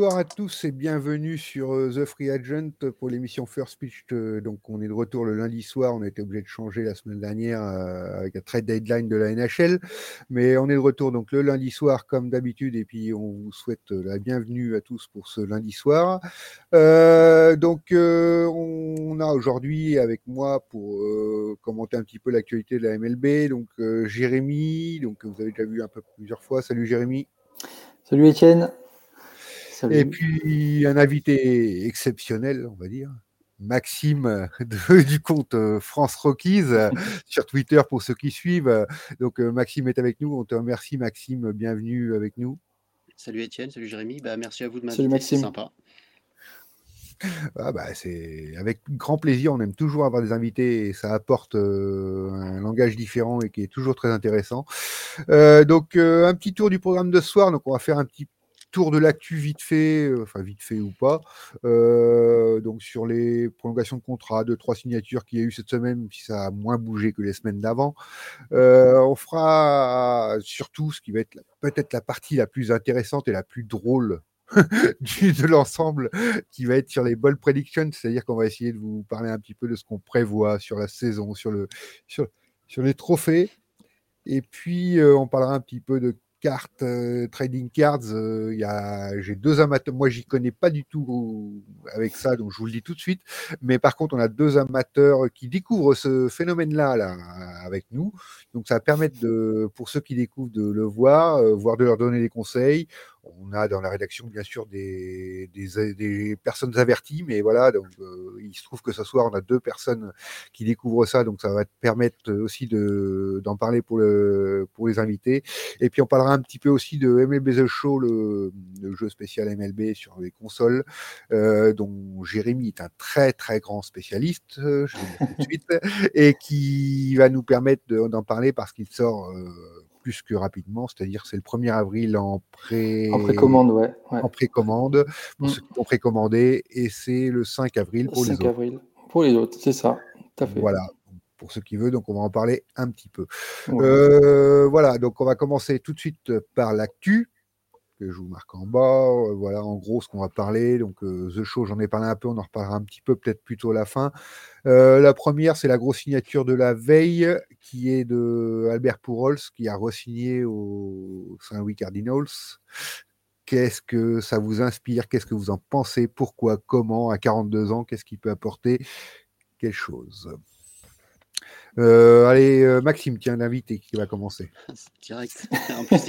Bonsoir à tous et bienvenue sur euh, The Free Agent pour l'émission First Pitch. Euh, donc, on est de retour le lundi soir. On a été obligé de changer la semaine dernière euh, avec un trade deadline de la NHL. Mais on est de retour donc le lundi soir comme d'habitude. Et puis, on vous souhaite la bienvenue à tous pour ce lundi soir. donc, on a aujourd'hui avec moi pour commenter un petit peu l'actualité de la MLB. Donc, Jérémy, donc vous avez déjà vu un peu plusieurs fois. Salut Jérémy. Salut Étienne. Et puis un invité exceptionnel, on va dire. Maxime du compte euh, France Rockies euh, sur Twitter pour ceux qui suivent. Donc euh, Maxime est avec nous. On te remercie Maxime. Bienvenue avec nous. Salut Étienne, salut Jérémy. Bah, merci à vous de m'inviter. C'est sympa. Ah bah, c'est avec grand plaisir. On aime toujours avoir des invités et ça apporte un langage différent et qui est toujours très intéressant. donc un petit tour du programme de ce soir. Donc on va faire un petit tour de l'actu vite fait, euh, enfin vite fait ou pas. Euh, donc sur les prolongations de contrat, deux, trois signatures qu'il y a eu cette semaine, si ça a moins bougé que les semaines d'avant. Euh, on fera surtout ce qui va être peut-être la partie la plus intéressante et la plus drôle de l'ensemble qui va être sur les ball predictions, c'est-à-dire qu'on va essayer de vous parler un petit peu de ce qu'on prévoit sur la saison, sur, le, sur, sur les trophées. Et puis, on parlera un petit peu de cartes, euh, trading cards, euh, il j'ai deux amateurs. Moi, j'y connais pas du tout avec ça, donc je vous le dis tout de suite. Mais par contre, on a deux amateurs qui découvrent ce phénomène-là là, avec nous. Donc, ça va permettre de, pour ceux qui découvrent de le voir, euh, voire de leur donner des conseils. On a dans la rédaction, bien sûr, des, des, personnes averties, mais voilà, donc euh, il se trouve que ce soir, on a deux personnes qui découvrent ça, donc ça va te permettre aussi de, d'en parler pour, le, pour les invités. Et puis, on parlera un petit peu aussi de MLB The Show, le, jeu spécial MLB sur les consoles, euh, dont Jérémy est un très, très grand spécialiste, je vais le dire tout de suite, et qui va nous permettre d'en parler parce qu'il sort. Euh, plus que rapidement, c'est-à-dire c'est le 1er avril en pré en précommande, ouais, en précommande pour mm. ceux qui ont précommandé et c'est le 5 avril pour les autres. avril pour les autres, c'est ça, tout à fait. Voilà, pour ceux qui veulent, donc on va en parler un petit peu. Euh, voilà, donc on va commencer tout de suite par l'actu que je vous marque en bas. Voilà, en gros, ce qu'on va parler. Donc, euh, The Show, j'en ai parlé un peu, on en reparlera un petit peu, peut-être plutôt à la fin. Euh, la première, c'est la grosse signature de la veille, qui est de Albert Pujols, qui a re-signé au Saint-Louis Cardinals. Qu'est-ce que ça vous inspire? Qu'est-ce que vous en pensez? Pourquoi? Comment? À 42 ans, qu'est-ce qu'il peut apporter? Quelle chose euh, allez, euh, Maxime, tiens, l'invité qui va commencer. direct. En plus,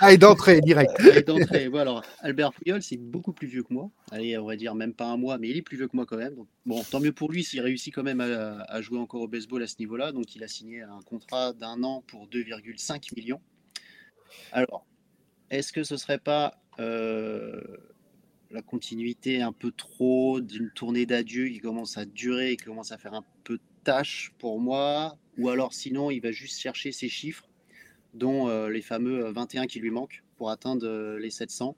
allez, d'entrée, direct. Allez, d'entrée. Bon, alors, Albert Puyol, c'est beaucoup plus vieux que moi. Allez, on va dire même pas un mois, mais il est plus vieux que moi quand même. bon, tant mieux pour lui s'il réussit quand même à, jouer encore au baseball à ce niveau-là. Donc, il a signé un contrat d'un an pour 2,5 millions. Alors, est-ce que ce serait pas euh, la continuité un peu trop d'une tournée d'adieu qui commence à durer et qui commence à faire un peu tâche pour moi, ou alors sinon il va juste chercher ses chiffres, dont euh, les fameux 21 euh, qui lui manquent pour atteindre euh, les 700.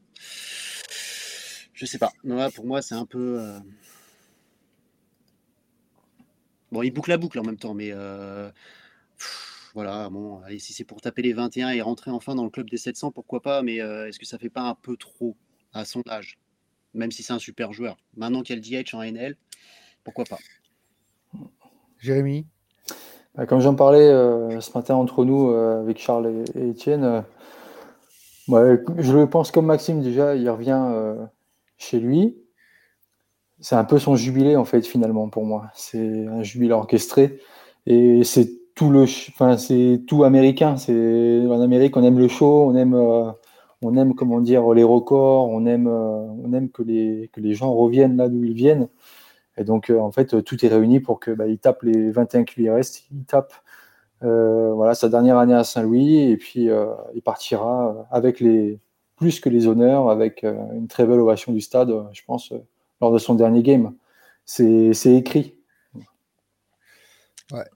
Je sais pas. Non, pour moi, c'est un peu. Bon, il boucle la boucle en même temps, mais voilà. Bon, allez, si c'est pour taper les 21 et rentrer enfin dans le club des 700, pourquoi pas Mais est-ce que ça fait pas un peu trop à son âge Même si c'est un super joueur? Maintenant qu'il y a DH en NL, pourquoi pas? Jérémy bah, Comme j'en parlais euh, ce matin entre nous euh, avec Charles et, Étienne, euh, je pense comme Maxime déjà, il revient chez lui. C'est un peu son jubilé en fait finalement pour moi. C'est un jubilé orchestré et c'est tout le, enfin c'est tout américain. C'est en Amérique on aime le show, on aime, on aime comment dire les records, on aime, on aime que les gens reviennent là d'où ils viennent. Et donc, euh, en fait, tout est réuni pour qu'il bah, tape les 21 qui lui restent. Il tape euh, voilà, sa dernière année à Saint-Louis et puis euh, il partira avec les, plus que les honneurs, avec une très belle ovation du stade, je pense, lors de son dernier game. C'est écrit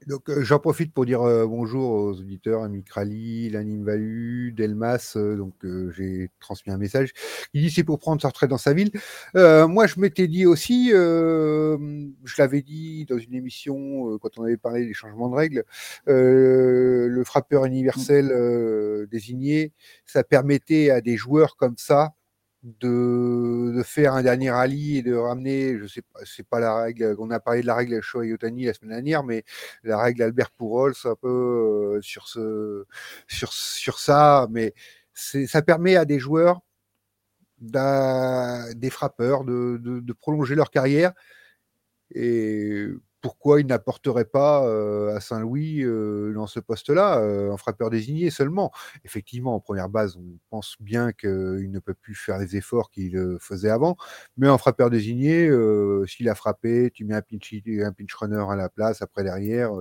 donc euh, j'en profite pour dire euh, bonjour aux auditeurs, Ami Krali, Lanim Valu, Delmas, euh, donc j'ai transmis un message. Il dit c'est pour prendre sa retraite dans sa ville. moi je m'étais dit aussi, je l'avais dit dans une émission quand on avait parlé des changements de règles, le frappeur universel désigné, ça permettait à des joueurs comme ça de, de, faire un dernier rallye et de ramener, je sais pas, c'est pas la règle, on a parlé de la règle Shohei Otani la semaine dernière, mais la règle Albert Pourols, un peu euh, sur, ce, sur, sur ça, mais ça permet à des joueurs, des frappeurs, de, de, de prolonger leur carrière. Et pourquoi il n'apporterait pas euh, à Saint-Louis euh, dans ce poste-là euh, un frappeur désigné seulement? Effectivement, en première base, on pense bien qu'il ne peut plus faire les efforts qu'il faisait avant, mais en frappeur désigné, s'il a frappé, tu mets un pinch, un pinch runner à la place, après derrière,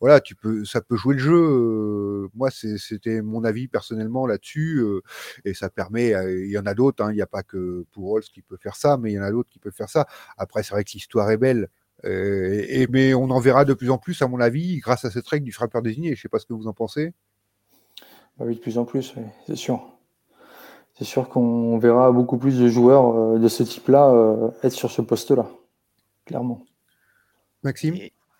voilà, tu peux, ça peut jouer le jeu. moi, c'était mon avis personnellement là-dessus, et ça permet, il y en a d'autres, hein, il n'y a pas que pour qui peut faire ça, mais il y en a d'autres qui peuvent faire ça. Après, c'est vrai que l'histoire est belle. Euh, et, mais on en verra de plus en plus, à mon avis, grâce à cette règle du frappeur désigné. Je ne sais pas ce que vous en pensez. Ah oui, de plus en plus, c'est sûr. C'est sûr qu'on verra beaucoup plus de joueurs euh, de ce type-là euh, être sur ce poste-là, clairement. Maxime?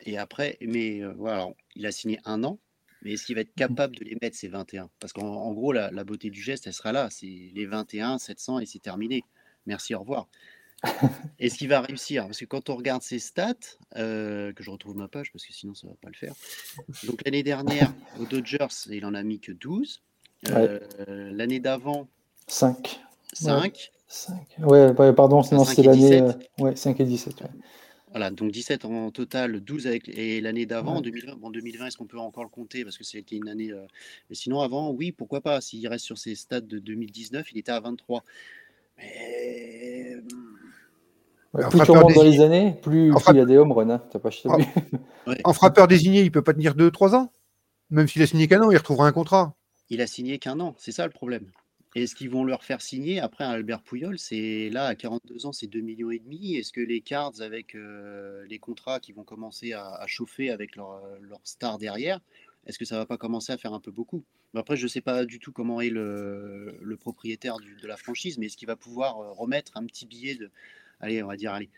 Et, après, mais voilà, il a signé un an, mais est-ce qu'il va être capable de les mettre, ces 21 Parce qu'en gros, la, la, beauté du geste, elle sera là. C'est les 21, 700 et c'est terminé. Merci, au revoir. Est-ce qu'il va réussir? Parce que quand on regarde ses stats, euh, que je retrouve ma page parce que sinon ça ne va pas le faire. Donc l'année dernière, aux Dodgers, il en a mis que 12. Euh, l'année d'avant, 5. 5. 5. Ouais, pardon, sinon c'est l'année. Euh, ouais, 5 et 17. Voilà, donc 17 en total, 12 avec et l'année d'avant, en 2020. Bon, 2020, est-ce qu'on peut encore le compter? Parce que c'était une année. Mais sinon, avant, oui, pourquoi pas? S'il reste sur ses stats de 2019, il était à 23. Mais plus tu remontes dans les années, plus, il y a des home runs. Hein. pas En frappeur désigné, il peut pas tenir 2-3 ans. Même s'il a signé qu'un an, il retrouvera un contrat. Il a signé qu'un an, c'est ça le problème. Est-ce qu'ils vont leur faire signer après un Albert Pouyol C'est là à 42 ans, c'est 2 millions et demi. Est-ce que les Cards avec euh, les contrats qui vont commencer à, chauffer avec leur, leur star derrière, est-ce que ça va pas commencer à faire un peu beaucoup? Après, je ne sais pas du tout comment est le, propriétaire de la franchise, mais est-ce qu'il va pouvoir euh, remettre un petit billet de, allez, on va dire, allez,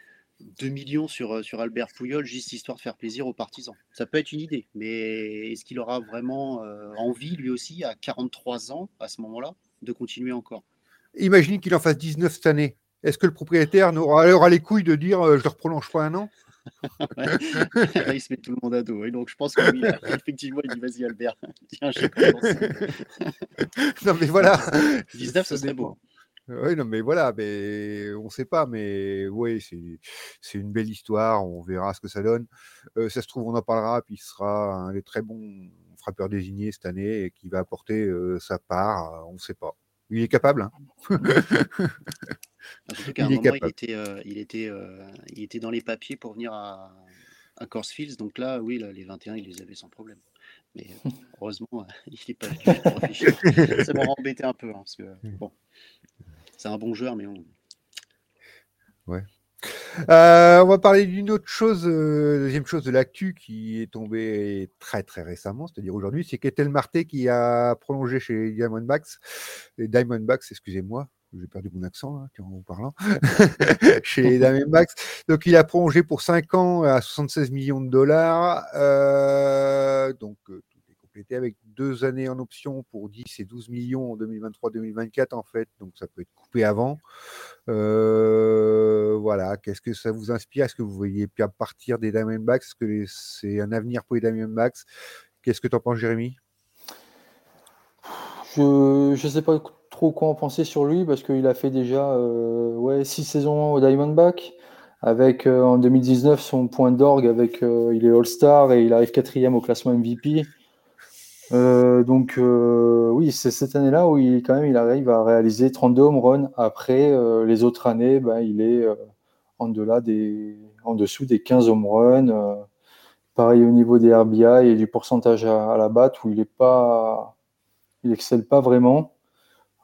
2 millions sur, euh, sur Albert Pouyol, juste histoire de faire plaisir aux partisans. Ça peut être une idée, mais est-ce qu'il aura vraiment euh, envie, lui aussi, à 43 ans, à ce moment-là, de continuer encore? Imagine qu'il en fasse 19 cette année. Est-ce que le propriétaire aura, aura les couilles de dire euh, je ne reprolonge pas un an? Il se met tout le monde à dos. Et donc, je pense qu'effectivement, il dit vas-y, Albert, tiens, je Non, mais voilà. 19, ce serait beau. Oui, non, mais voilà, mais on ne sait pas, mais oui, c'est une belle histoire, on verra ce que ça donne. Euh, ça se trouve, on en parlera, puis il sera un des très bons frappeurs désignés cette année et qui va apporter euh, sa part, on ne sait pas. Il est capable. Hein il, est capable. Euh, il, était, il, était, dans les papiers pour venir à, à Corsfields, donc là, oui, les 21, il les avait sans problème. Mais heureusement, il n'est pas Ça m'a embêté un peu, hein, parce que bon c'est un bon joueur, mais on. Ouais. Euh, on va parler d'une autre chose, euh, deuxième chose de l'actu qui est tombée très très récemment, c'est-à-dire aujourd'hui, c'est Ketel Marté qui a prolongé chez Diamondbacks, les Diamondbacks, excusez-moi, j'ai perdu mon accent là, en vous parlant, chez Diamondbacks. Donc il a prolongé pour 5 ans à 76 millions de dollars. Euh, donc était avec deux années en option pour 10 et 12 millions en 2023-2024 en fait, donc ça peut être coupé avant. Euh, voilà, qu'est-ce que ça vous inspire? Est-ce que vous voyez bien partir des Diamondbacks? Est-ce que c'est un avenir pour les Diamondbacks? Qu'est-ce que tu en penses, Jérémy? Je ne sais pas trop quoi en penser sur lui parce qu'il a fait déjà euh, six saisons au Diamondback avec euh, en 2019 son point d'orgue avec il est All-Star et il arrive quatrième au classement MVP. Euh, donc euh, oui, c'est cette année-là où il quand même il arrive à réaliser 32 home runs. Après euh, les autres années, ben, il est en delà des, en dessous des 15 home runs. pareil au niveau des RBI et du pourcentage à, la batte où il est pas, il excelle pas vraiment.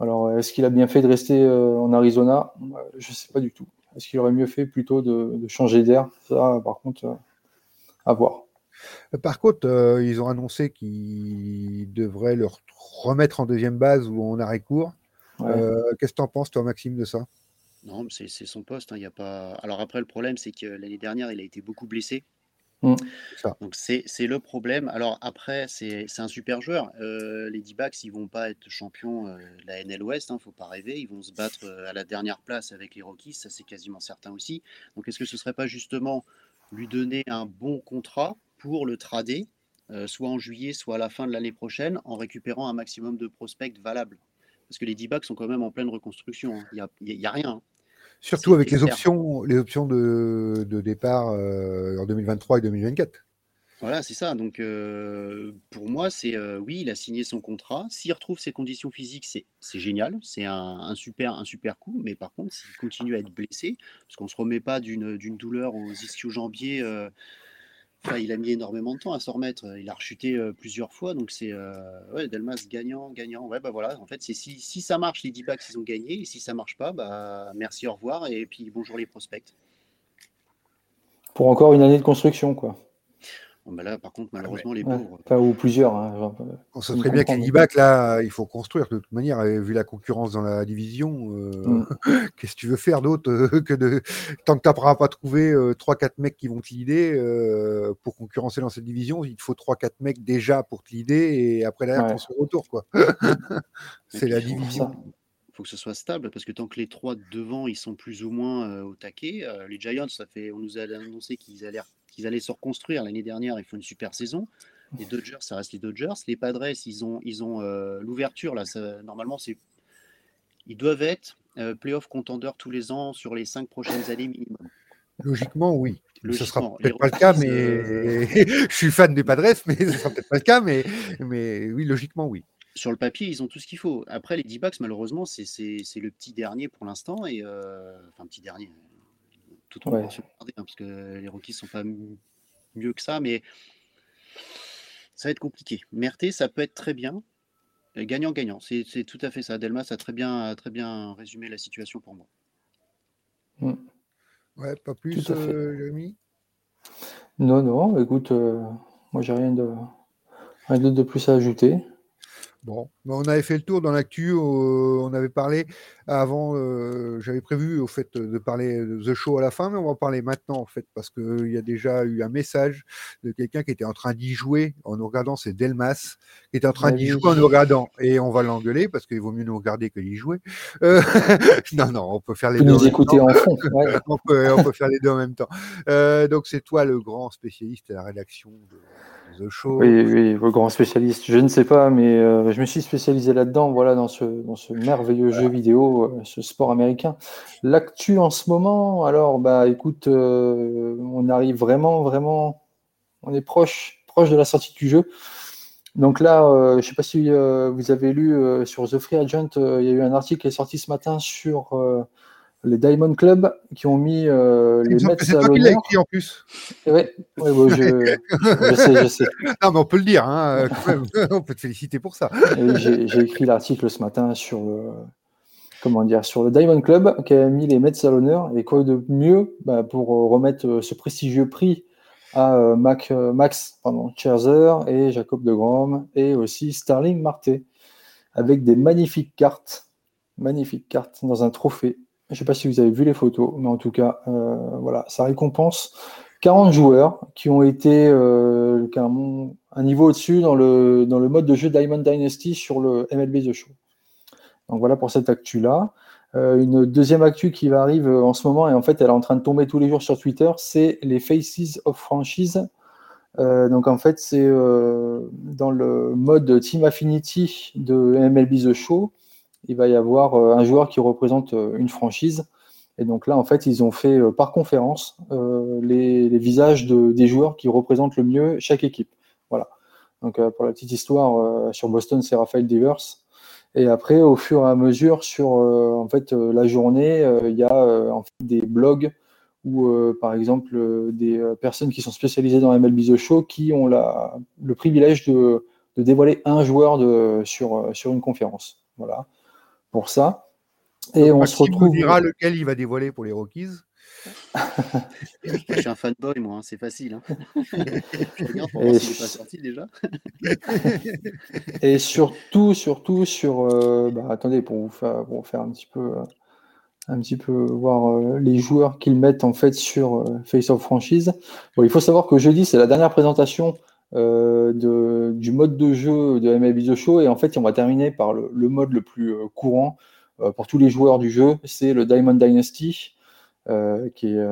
Alors est-ce qu'il a bien fait de rester en Arizona? Je sais pas du tout. Est-ce qu'il aurait mieux fait plutôt de, de changer d'air? Ça, par contre, à voir. Par contre, euh, ils ont annoncé qu'ils devraient le remettre en deuxième base ou en arrêt court. Euh, qu'est-ce que tu en penses, toi, Maxime, de ça? Non, c'est son poste. Hein, y a pas... Alors après, le problème, c'est que l'année dernière, il a été beaucoup blessé. Mm. Donc c'est le problème. Alors après, c'est un super joueur. Euh, les D-backs, ils vont pas être champions euh, de la NL West, hein, faut pas rêver. Ils vont se battre euh, à la dernière place avec les Rockies, ça c'est quasiment certain aussi. Donc est-ce que ce serait pas justement lui donner un bon contrat? Pour le trader, soit en juillet, soit à la fin de l'année prochaine, en récupérant un maximum de prospects valables Parce que les D-backs sont quand même en pleine reconstruction. Hein. Il n'y a, rien. Hein. Surtout avec les options, les options de, départ euh, en 2023 et 2024. Voilà, c'est ça. Donc, euh, pour moi, c'est euh, oui, il a signé son contrat. S'il retrouve ses conditions physiques, c'est génial. C'est un, super, un super coup. Mais par contre, s'il continue à être blessé, parce qu'on ne se remet pas d'une douleur aux ischio-jambiers il a mis énormément de temps à s'en remettre. Il a rechuté euh, plusieurs fois, donc c'est euh, Delmas gagnant, gagnant. Ouais, bah voilà. En fait, c'est si, ça marche, les D-backs ils ont gagné, et si ça marche pas, bah merci, au revoir, et puis bonjour les prospects. Pour encore une année de construction, quoi. Bah là, par contre, malheureusement, les pauvres. ou plusieurs. Hein, on sait très bien qu'un bac là, il faut construire de toute manière. vu la concurrence dans la division, euh, mm. qu'est-ce que tu veux faire d'autre euh, que de. Tant que tu n'auras pas trouvé 3-4 euh, mecs qui vont te l'idée pour concurrencer dans cette division, il te faut 3-4 mecs déjà pour te l'idée et après derrière, ouais. ton retour. quoi. C'est la division faut que ce soit stable parce que tant que les trois devant ils sont plus ou moins au taquet, les Giants, ça fait, on nous a annoncé qu'ils allaient qu'ils allaient se reconstruire. L'année dernière, ils font une super saison. Les Dodgers, ça reste les Dodgers. Les Padres, ils ont, ils ont euh, l'ouverture. Là, normalement, c'est, ils doivent être euh, playoff contenders tous les ans sur les cinq prochaines années minimum. Logiquement, oui. Ce sera peut-être pas le cas, mais euh, je suis fan des Padres, mais ce sera peut-être pas le cas, mais, mais oui, logiquement, oui. Sur le papier, ils ont tout ce qu'il faut. Après, les D-backs, malheureusement, c'est le petit dernier pour l'instant. Et enfin, petit dernier tout en hein, parce que les Rockies sont pas mieux que ça, mais ça va être compliqué. Merté, ça peut être très bien. Gagnant-gagnant, c'est tout à fait ça. Delmas a très bien, très bien résumé la situation pour moi. Mm. Ouais, pas plus, euh, Jérémy? Non, non, écoute, euh, moi j'ai rien de rien de plus à ajouter. Bon, on avait fait le tour dans l'actu, on avait parlé avant, euh, j'avais prévu au fait de parler de The Show à la fin, mais on va en parler maintenant en fait, parce qu'il y a déjà eu un message de quelqu'un qui était en train d'y jouer en nous regardant, c'est Delmas, qui était en train d'y jouer en nous regardant, et on va l'engueuler parce qu'il vaut mieux nous regarder que d'y jouer. Euh, non, non, on peut faire les deux. Nous écouter en fond. on, peut, faire les deux en même temps. Euh, donc c'est toi le grand spécialiste de la rédaction de oui, oui, vos grands spécialistes. Je ne sais pas, mais euh, je me suis spécialisé là-dedans, voilà, dans ce, dans ce merveilleux jeu vidéo, euh, ce sport américain. L'actu en ce moment, alors, bah, écoute, euh, on arrive vraiment, vraiment, on est proche, proche de la sortie du jeu. Donc là, je ne sais pas si vous avez lu sur The Free Agent, il y a eu un article qui est sorti ce matin sur les Diamond Club qui ont mis euh, les Mets à l'honneur. écrit en plus. Oui, je, je, sais, je sais. Non, mais on peut le dire, hein, on peut te féliciter pour ça. J'ai écrit l'article ce matin sur le, comment dire, sur le Diamond Club qui a mis les Mets à l'honneur. Et quoi de mieux bah, pour remettre euh, ce prestigieux prix à euh, Mac, Max pardon, Scherzer et Jacob de Grom et aussi Starling Marte avec des magnifiques cartes, magnifiques cartes dans un trophée je ne sais pas si vous avez vu les photos, mais en tout cas, euh, voilà, ça récompense 40 joueurs qui ont été euh, un, niveau au-dessus dans le, dans le mode de jeu Diamond Dynasty sur le MLB The Show. Donc voilà pour cette actu-là. Euh, une deuxième actu qui va arriver en ce moment, et en fait elle est en train de tomber tous les jours sur Twitter, c'est les Faces of Franchise. donc en fait c'est dans le mode Team Affinity de MLB The Show il va y avoir euh, un joueur qui représente euh, une franchise. Et donc là, en fait, ils ont fait euh, par conférence les, visages des joueurs qui représentent le mieux chaque équipe. Voilà. Donc pour la petite histoire, sur Boston, c'est Raphaël Devers. Et après, au fur et à mesure, sur en fait la journée, il y a des blogs ou par exemple des personnes qui sont spécialisées dans MLB The Show qui ont le privilège de, dévoiler un joueur sur, sur une conférence. Voilà pour ça. Et on se retrouve. dira lequel il va dévoiler pour les Rockies. je suis un fanboy, moi, hein, c'est facile. Hein. et, sorti déjà. et surtout, surtout sur. Euh, bah, attendez, pour vous, faire, faire, un petit peu. Euh, un petit peu voir les joueurs qu'ils mettent en fait sur Face of Franchise. Bon, il faut savoir que jeudi, c'est la dernière présentation de, du mode de jeu de MLB The Show et en fait, on va terminer par le, mode le plus courant pour tous les joueurs du jeu, c'est le Diamond Dynasty, qui est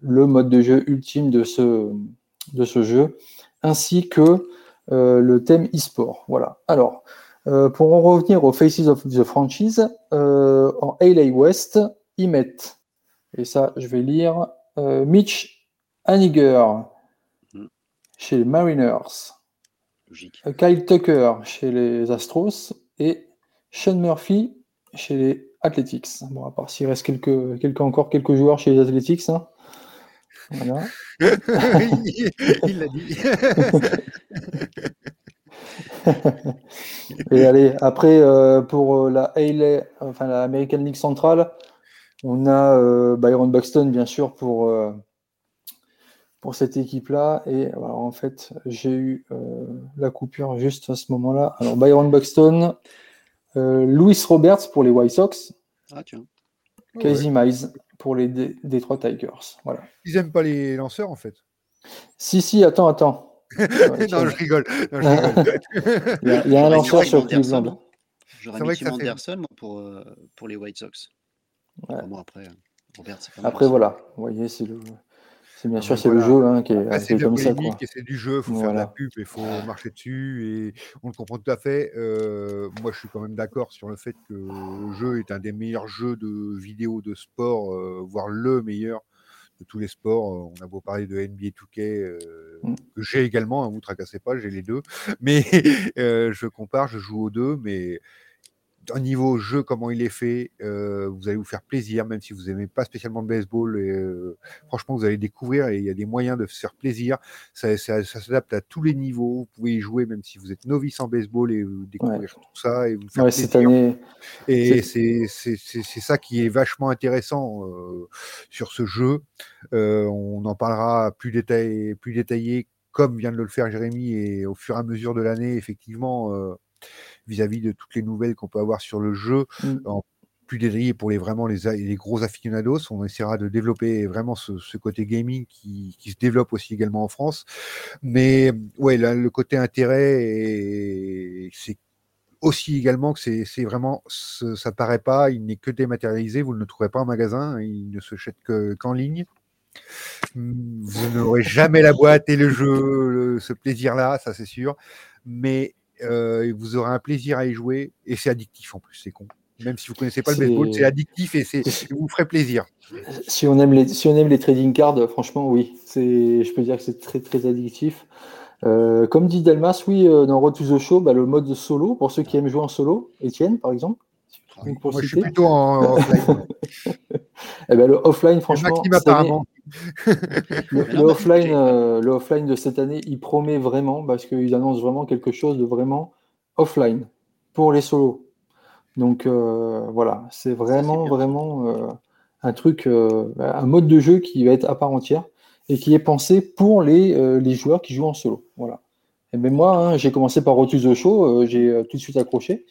le mode de jeu ultime de ce, de ce jeu, ainsi que euh, le thème e-sport. Voilà. Alors, euh, pour en revenir aux Faces of the Franchise, euh, en LA West, ils mettent, et ça je vais lire, Mitch Haniger. Chez les Mariners, Kyle Tucker chez les Astros et Sean Murphy chez les Athletics. Bon, à part s'il reste quelques, quelques, encore quelques joueurs chez les Athletics. Hein. Voilà. il l'a dit. Et allez, après, euh, pour euh, la ALA, enfin la American League Centrale, on a euh, Byron Buxton, bien sûr, pour, pour cette équipe-là. Et en fait, j'ai eu la coupure juste à ce moment-là. Alors, Byron Buxton, Louis Roberts pour les White Sox. Ah, tiens. Casey Mize pour les Detroit Tigers. Voilà. Ils n'aiment pas les lanceurs, en fait. Si, si, attends, attends. non, je rigole. il, y a, un lanceur sur Cleveland. J'aurais mis Tim Anderson pour, euh, pour les White Sox. après, Robert, après voilà, vous voyez, c'est le, c'est bien sûr, c'est le jeu hein, qui est, c'est comme ça. C'est du jeu, il faut faire de la pub, il faut marcher dessus, et on le comprend tout à fait. Euh, moi, je suis quand même d'accord sur le fait que le jeu est un des meilleurs jeux de vidéo de sport, euh, voire le meilleur de tous les sports. On a beau parler de NBA 2K, euh, mm. que j'ai également, ne hein, vous tracassez pas, j'ai les deux. Mais je compare, je joue aux deux, mais un niveau jeu, comment il est fait, euh, vous allez vous faire plaisir, même si vous n'aimez pas spécialement le baseball. Et, euh, franchement, vous allez découvrir et il y a des moyens de se faire plaisir. Ça, s'adapte à tous les niveaux. Vous pouvez y jouer même si vous êtes novice en baseball et vous découvrir tout ça et vous faire plaisir. Et c'est ça qui est vachement intéressant euh, sur ce jeu. on en parlera plus détaillé, plus détaillé comme vient de le faire Jérémy et au fur et à mesure de l'année, effectivement vis-à-vis de toutes les nouvelles qu'on peut avoir sur le jeu. Mm. En plus détaillé pour les vraiment les, les, gros aficionados. On essaiera de développer vraiment ce, côté gaming qui, qui, se développe aussi également en France. Mais ouais, là, le côté intérêt, c'est aussi également que c'est vraiment, ça paraît pas, il n'est que dématérialisé, vous ne le trouverez pas en magasin, il ne se jette qu'en ligne. Vous n'aurez jamais la boîte et le jeu, ce plaisir-là, ça c'est sûr. Mais euh, vous aurez un plaisir à y jouer et c'est addictif en plus, c'est con. Même si vous connaissez pas le baseball, c'est addictif et c'est vous ferait plaisir. Si on aime les si on aime les trading cards, franchement oui, c'est je peux dire que c'est très très addictif. Euh, comme dit Delmas, oui, euh, dans Road to the Show, bah, le mode solo, pour ceux qui aiment jouer en solo, Étienne par exemple. Moi, je suis plutôt en offline. eh ben, le offline, franchement, apparemment. le, offline, euh, le offline de cette année, il promet vraiment parce qu'ils annoncent vraiment quelque chose de vraiment offline pour les solos. Donc euh, voilà, c'est vraiment, vraiment euh, un truc, un mode de jeu qui va être à part entière et qui est pensé pour les, les joueurs qui jouent en solo. Voilà. Et même moi, hein, j'ai commencé par Rotus the Show, j'ai tout de suite accroché.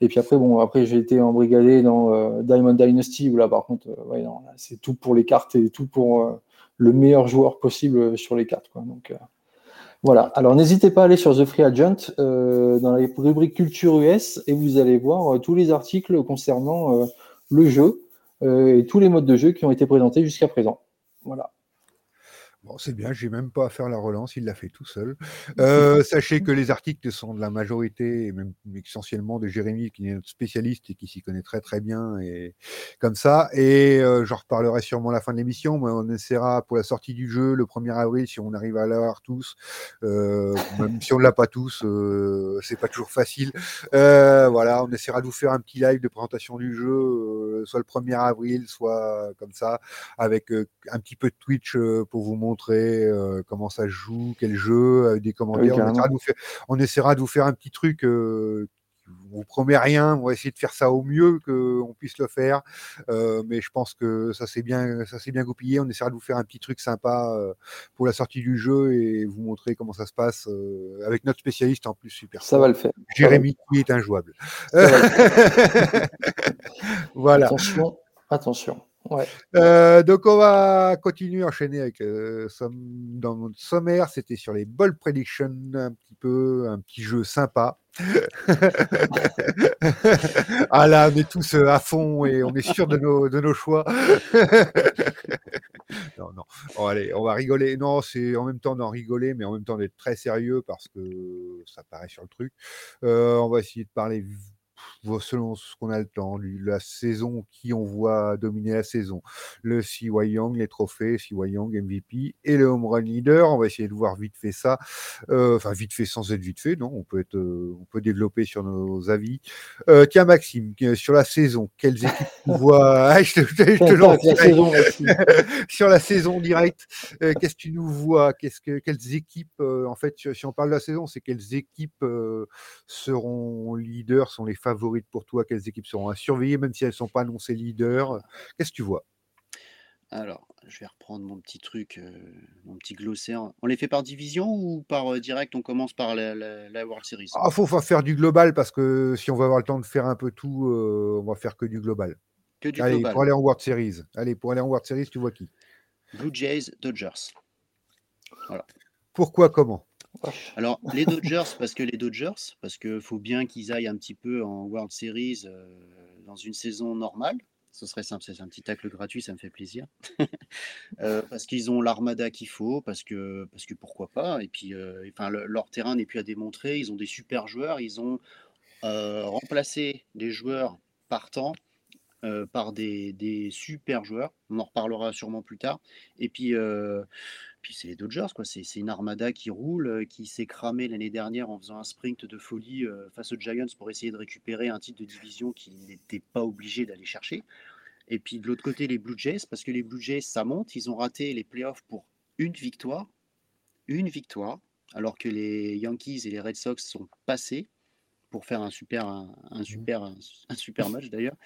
Et puis après, bon, après j'ai été embrigadé dans euh, Diamond Dynasty où là, par contre, euh, c'est tout pour les cartes et tout pour euh, le meilleur joueur possible sur les cartes. Quoi. Donc voilà. Alors n'hésitez pas à aller sur The Free Agent dans la rubrique Culture US et vous allez voir tous les articles concernant le jeu et tous les modes de jeu qui ont été présentés jusqu'à présent. Voilà. Bon, c'est bien, j'ai même pas à faire la relance, il l'a fait tout seul. Euh, sachez que les articles sont de la majorité, et même essentiellement de Jérémy, qui est notre spécialiste et qui s'y connaît très très bien, et comme ça. Et euh, j'en reparlerai sûrement à la fin de l'émission, mais on essaiera pour la sortie du jeu le 1er avril, si on arrive à l'avoir tous, euh, même si on ne l'a pas tous, c'est pas toujours facile. voilà, on essaiera de vous faire un petit live de présentation du jeu, soit le 1er avril, soit comme ça, avec un petit peu de Twitch pour vous montrer montrer euh, comment ça joue, quel jeu, avec des commentaires. on, essaiera de vous faire un petit truc euh, vous promet rien. On va essayer de faire ça au mieux qu'on puisse le faire. Euh, mais je pense que ça s'est bien, ça s'est bien goupillé. On essaiera de vous faire un petit truc sympa pour la sortie du jeu et vous montrer comment ça se passe avec notre spécialiste en plus super. Ça va le faire. Jérémy qui est injouable. voilà. Attention. Ouais. Euh, donc on va continuer, enchaîner avec euh, dans notre sommaire. C'était sur les ball predictions, un petit peu, un petit jeu sympa. ah là, on est tous euh, à fond et on est sûr de nos, de nos choix. non, non. Bon, allez, on va rigoler. Non, c'est en même temps d'en rigoler, mais en même temps d'être très sérieux parce que ça paraît sur le truc. on va essayer de parler selon ce qu'on a le temps, la saison, qui on voit dominer la saison. Le CY Young, les trophées, CY Young, MVP et le home run leader. On va essayer de voir vite fait ça. Euh, enfin, vite fait sans être vite fait, non On peut, être, euh, on peut développer sur nos avis. Euh, tiens, Maxime, sur la saison, quelles équipes tu vois? Ah, Je te, sur la saison directe, qu'est-ce que tu nous vois? Qu'est-ce que, Quelles équipes, en fait, si on parle de la saison, c'est quelles équipes seront leaders, sont les favoris pour toi Quelles équipes seront à surveiller, même si elles ne sont pas annoncées leaders Qu'est-ce que tu vois? Alors, je vais reprendre mon petit truc, euh, mon petit glossaire. On les fait par division ou par euh, direct? On commence par la, World Series Il ah, faut, faire du global parce que si on va avoir le temps de faire un peu tout, euh, on va faire que du global. Que du Allez, global. pour aller en World Series. Allez, pour aller en World Series, tu vois qui? Blue Jays, Dodgers. Voilà. Pourquoi, comment? Alors, les Dodgers, parce que les Dodgers, parce qu'il faut bien qu'ils aillent un petit peu en World Series euh, dans une saison normale. Ce serait simple, c'est un petit tacle gratuit, ça me fait plaisir. Euh, parce qu'ils ont l'armada qu'il faut, parce que, parce que pourquoi pas. Et puis, euh, enfin, leur terrain n'est plus à démontrer. Ils ont des super joueurs. Ils ont remplacé des joueurs partants par des, des, super joueurs. On en reparlera sûrement plus tard. Et puis, puis c'est les Dodgers, quoi. C'est, une armada qui roule, euh, qui s'est cramée l'année dernière en faisant un sprint de folie euh, face aux Giants pour essayer de récupérer un titre de division qui n'était pas obligé d'aller chercher. Et puis de l'autre côté, les Blue Jays, parce que les Blue Jays, ça monte. Ils ont raté les playoffs pour une victoire. Une victoire, alors que les Yankees et les Red Sox sont passés pour faire un super, un, mmh. super, un, super match d'ailleurs.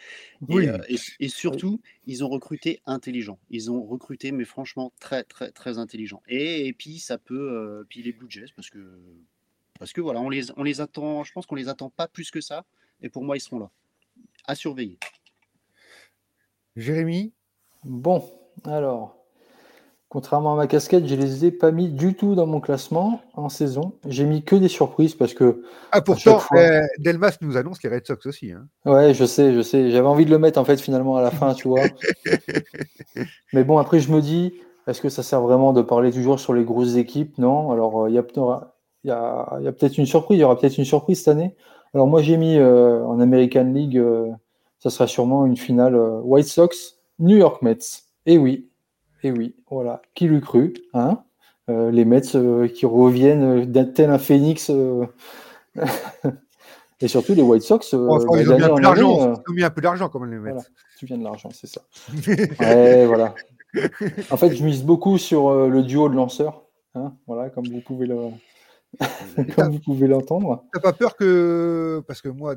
Et, euh, et, surtout, ils ont recruté intelligent. Ils ont recruté, mais franchement, très, très, très intelligent. Et, puis, ça peut. Euh, puis les Blue Jays, parce que, parce que voilà, on les, on les attend. Je pense qu'on les attend pas plus que ça. Et pour moi, ils seront là. À surveiller. Jérémy Bon, alors, Contrairement à ma casquette, je les ai pas mis du tout dans mon classement en saison. J'ai mis que des surprises parce que. Ah, pourtant, eh, Delmas nous annonce les Red Sox aussi. Hein. Ouais, je sais, je sais. J'avais envie de le mettre en fait finalement à la fin, tu vois. Mais bon, après, je me dis, est-ce que ça sert vraiment de parler toujours sur les grosses équipes? Non. Alors, euh, il y a, peut-être une surprise. Il y aura peut-être une surprise cette année. Alors, moi, j'ai mis euh, en American League, euh, ça sera sûrement une finale White Sox, New York Mets. Et oui, et oui, voilà. Qui l'eût cru hein? Euh, Les Mets euh, qui reviennent d'un tel un phénix. Euh, et surtout les White Sox. ils ont mis un peu d'argent. Ils ont mis un peu d'argent comme les Mets. tu viens de l'argent, c'est ça. ouais, voilà. En fait, je mise beaucoup sur le duo de lanceurs. Hein voilà, comme vous pouvez le. Comme vous pouvez l'entendre. T'as pas peur que, parce que moi,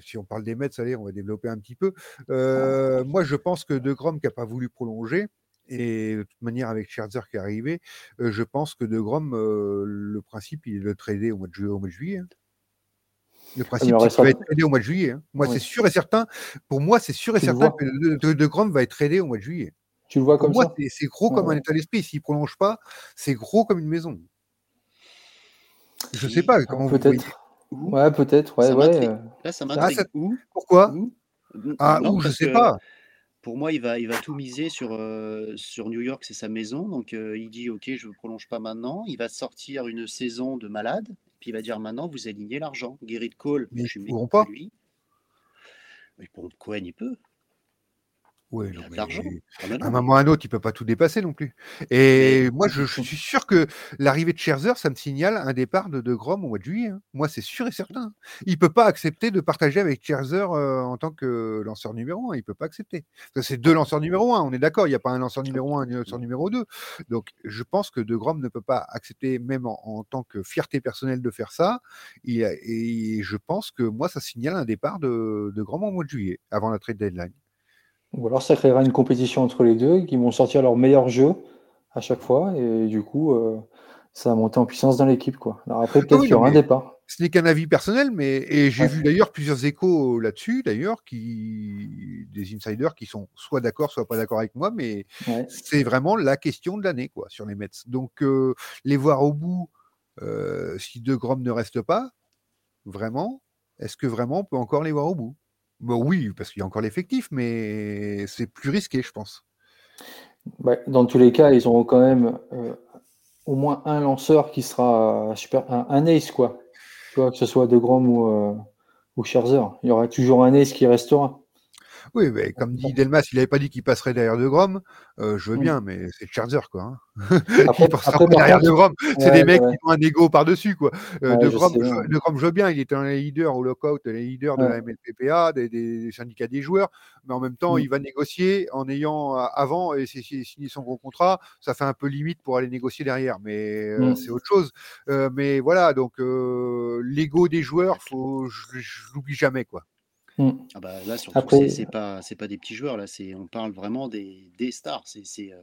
si on parle des Mets, allez, on va développer un petit peu. moi, je pense que De Grom qui n'a pas voulu prolonger, et de toute manière, avec Scherzer qui est arrivé, je pense que De Grom, le principe, il est de trader au mois de, au mois de juillet. Hein. Le ah, principe, c'est qu'il va être tradé au mois de juillet. Hein. Moi, c'est sûr et certain. Pour moi, c'est sûr et certain que de, de, Grom va être tradé au mois de juillet. Tu le vois comme ça? C'est gros comme un état d'esprit. S'il ne prolonge pas, c'est gros comme une maison. Je ne sais pas comment vous Peut-être. Ouais, peut-être. Ouais, ouais. Là, ça m'intrigue. Ah, Pourquoi? Ah, où, je ne sais pas pour moi, il va, il va tout miser sur, euh, sur New York, c'est sa maison. Donc, euh, il dit Ok, je ne prolonge pas maintenant. Il va sortir une saison de malade. Puis il va dire Maintenant, vous alignez l'argent. Gerrit Cole, mais je suis pas. lui. Mais pour Cohen, il peut. Oui, à un moment ou à un autre, il ne peut pas tout dépasser non plus. Et moi, je, suis sûr que l'arrivée de Scherzer, ça me signale un départ de, de Grom au mois de juillet. Hein. Moi, c'est sûr et certain. Il ne peut pas accepter de partager avec Scherzer euh, en tant que lanceur numéro 1. Il ne peut pas accepter. C'est deux lanceurs numéro 1, on est d'accord. Il n'y a pas un lanceur numéro 1 et un lanceur numéro 2. Donc, je pense que De Grom ne peut pas accepter, même en, tant que fierté personnelle, de faire ça. Et, et, je pense que moi, ça signale un départ de, de Grom au mois de juillet, avant la trade deadline. Ou alors ça créera une compétition entre les deux qui vont sortir leur meilleur jeu à chaque fois et du coup euh, ça va monter en puissance dans l'équipe quoi. Alors après peut-être qu'il y aura un départ. ce n'est qu'un avis personnel, mais et j'ai vu d'ailleurs plusieurs échos là-dessus, d'ailleurs, qui des insiders qui sont soit d'accord, soit pas d'accord avec moi, mais c'est vraiment la question de l'année, quoi, sur les Mets. Donc euh, les voir au bout, euh, si De Grom ne reste pas, vraiment, est-ce que vraiment on peut encore les voir au bout? Bon, oui, parce qu'il y a encore l'effectif, mais c'est plus risqué, je pense. Bah, dans tous les cas, ils auront quand même euh, au moins un lanceur qui sera super, un, ace, quoi. Que ce soit De Grom ou, euh, ou Scherzer. Il y aura toujours un ace qui restera. Oui, mais comme dit Delmas, il n'avait pas dit qu'il passerait derrière De Grom. Euh, je veux bien, mais c'est Charger, quoi. Hein. Après, il derrière De Grom. C'est des mecs qui ont un ego par-dessus, quoi. Euh, de, Grom, je, de, Grom, je veux bien. Il était un leader au lockout, un leader de la MLPPA, des, syndicats des joueurs. Mais en même temps, il va négocier en ayant avant et signé son gros contrat. Ça fait un peu limite pour aller négocier derrière, mais euh, c'est autre chose. mais voilà, donc l'ego des joueurs, faut, je, je l'oublie jamais, quoi. Mmh. Ah bah là, surtout, c'est pas, pas des petits joueurs, là, on parle vraiment des, des stars. C'est, euh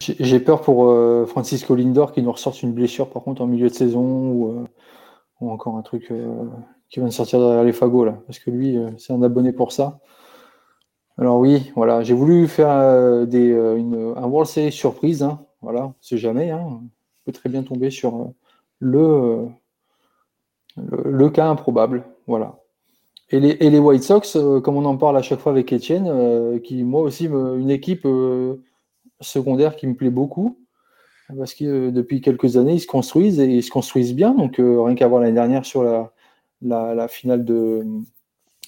J'ai peur pour euh, Francisco Lindor qui nous ressorte une blessure par contre en milieu de saison ou, euh, ou encore un truc qui va nous sortir derrière les fagots là, parce que lui, c'est un abonné pour ça. Alors oui, voilà, j'ai voulu faire des, une, un World Series surprise, hein, voilà, on sait jamais, hein, on peut très bien tomber sur le, le, le cas improbable, voilà. Et les, White Sox, euh, comme on en parle à chaque fois avec Étienne, euh, qui moi aussi une équipe euh, secondaire qui me plaît beaucoup, parce que depuis quelques années ils se construisent et ils se construisent bien. Donc rien qu'à voir l'année dernière sur la, la, finale de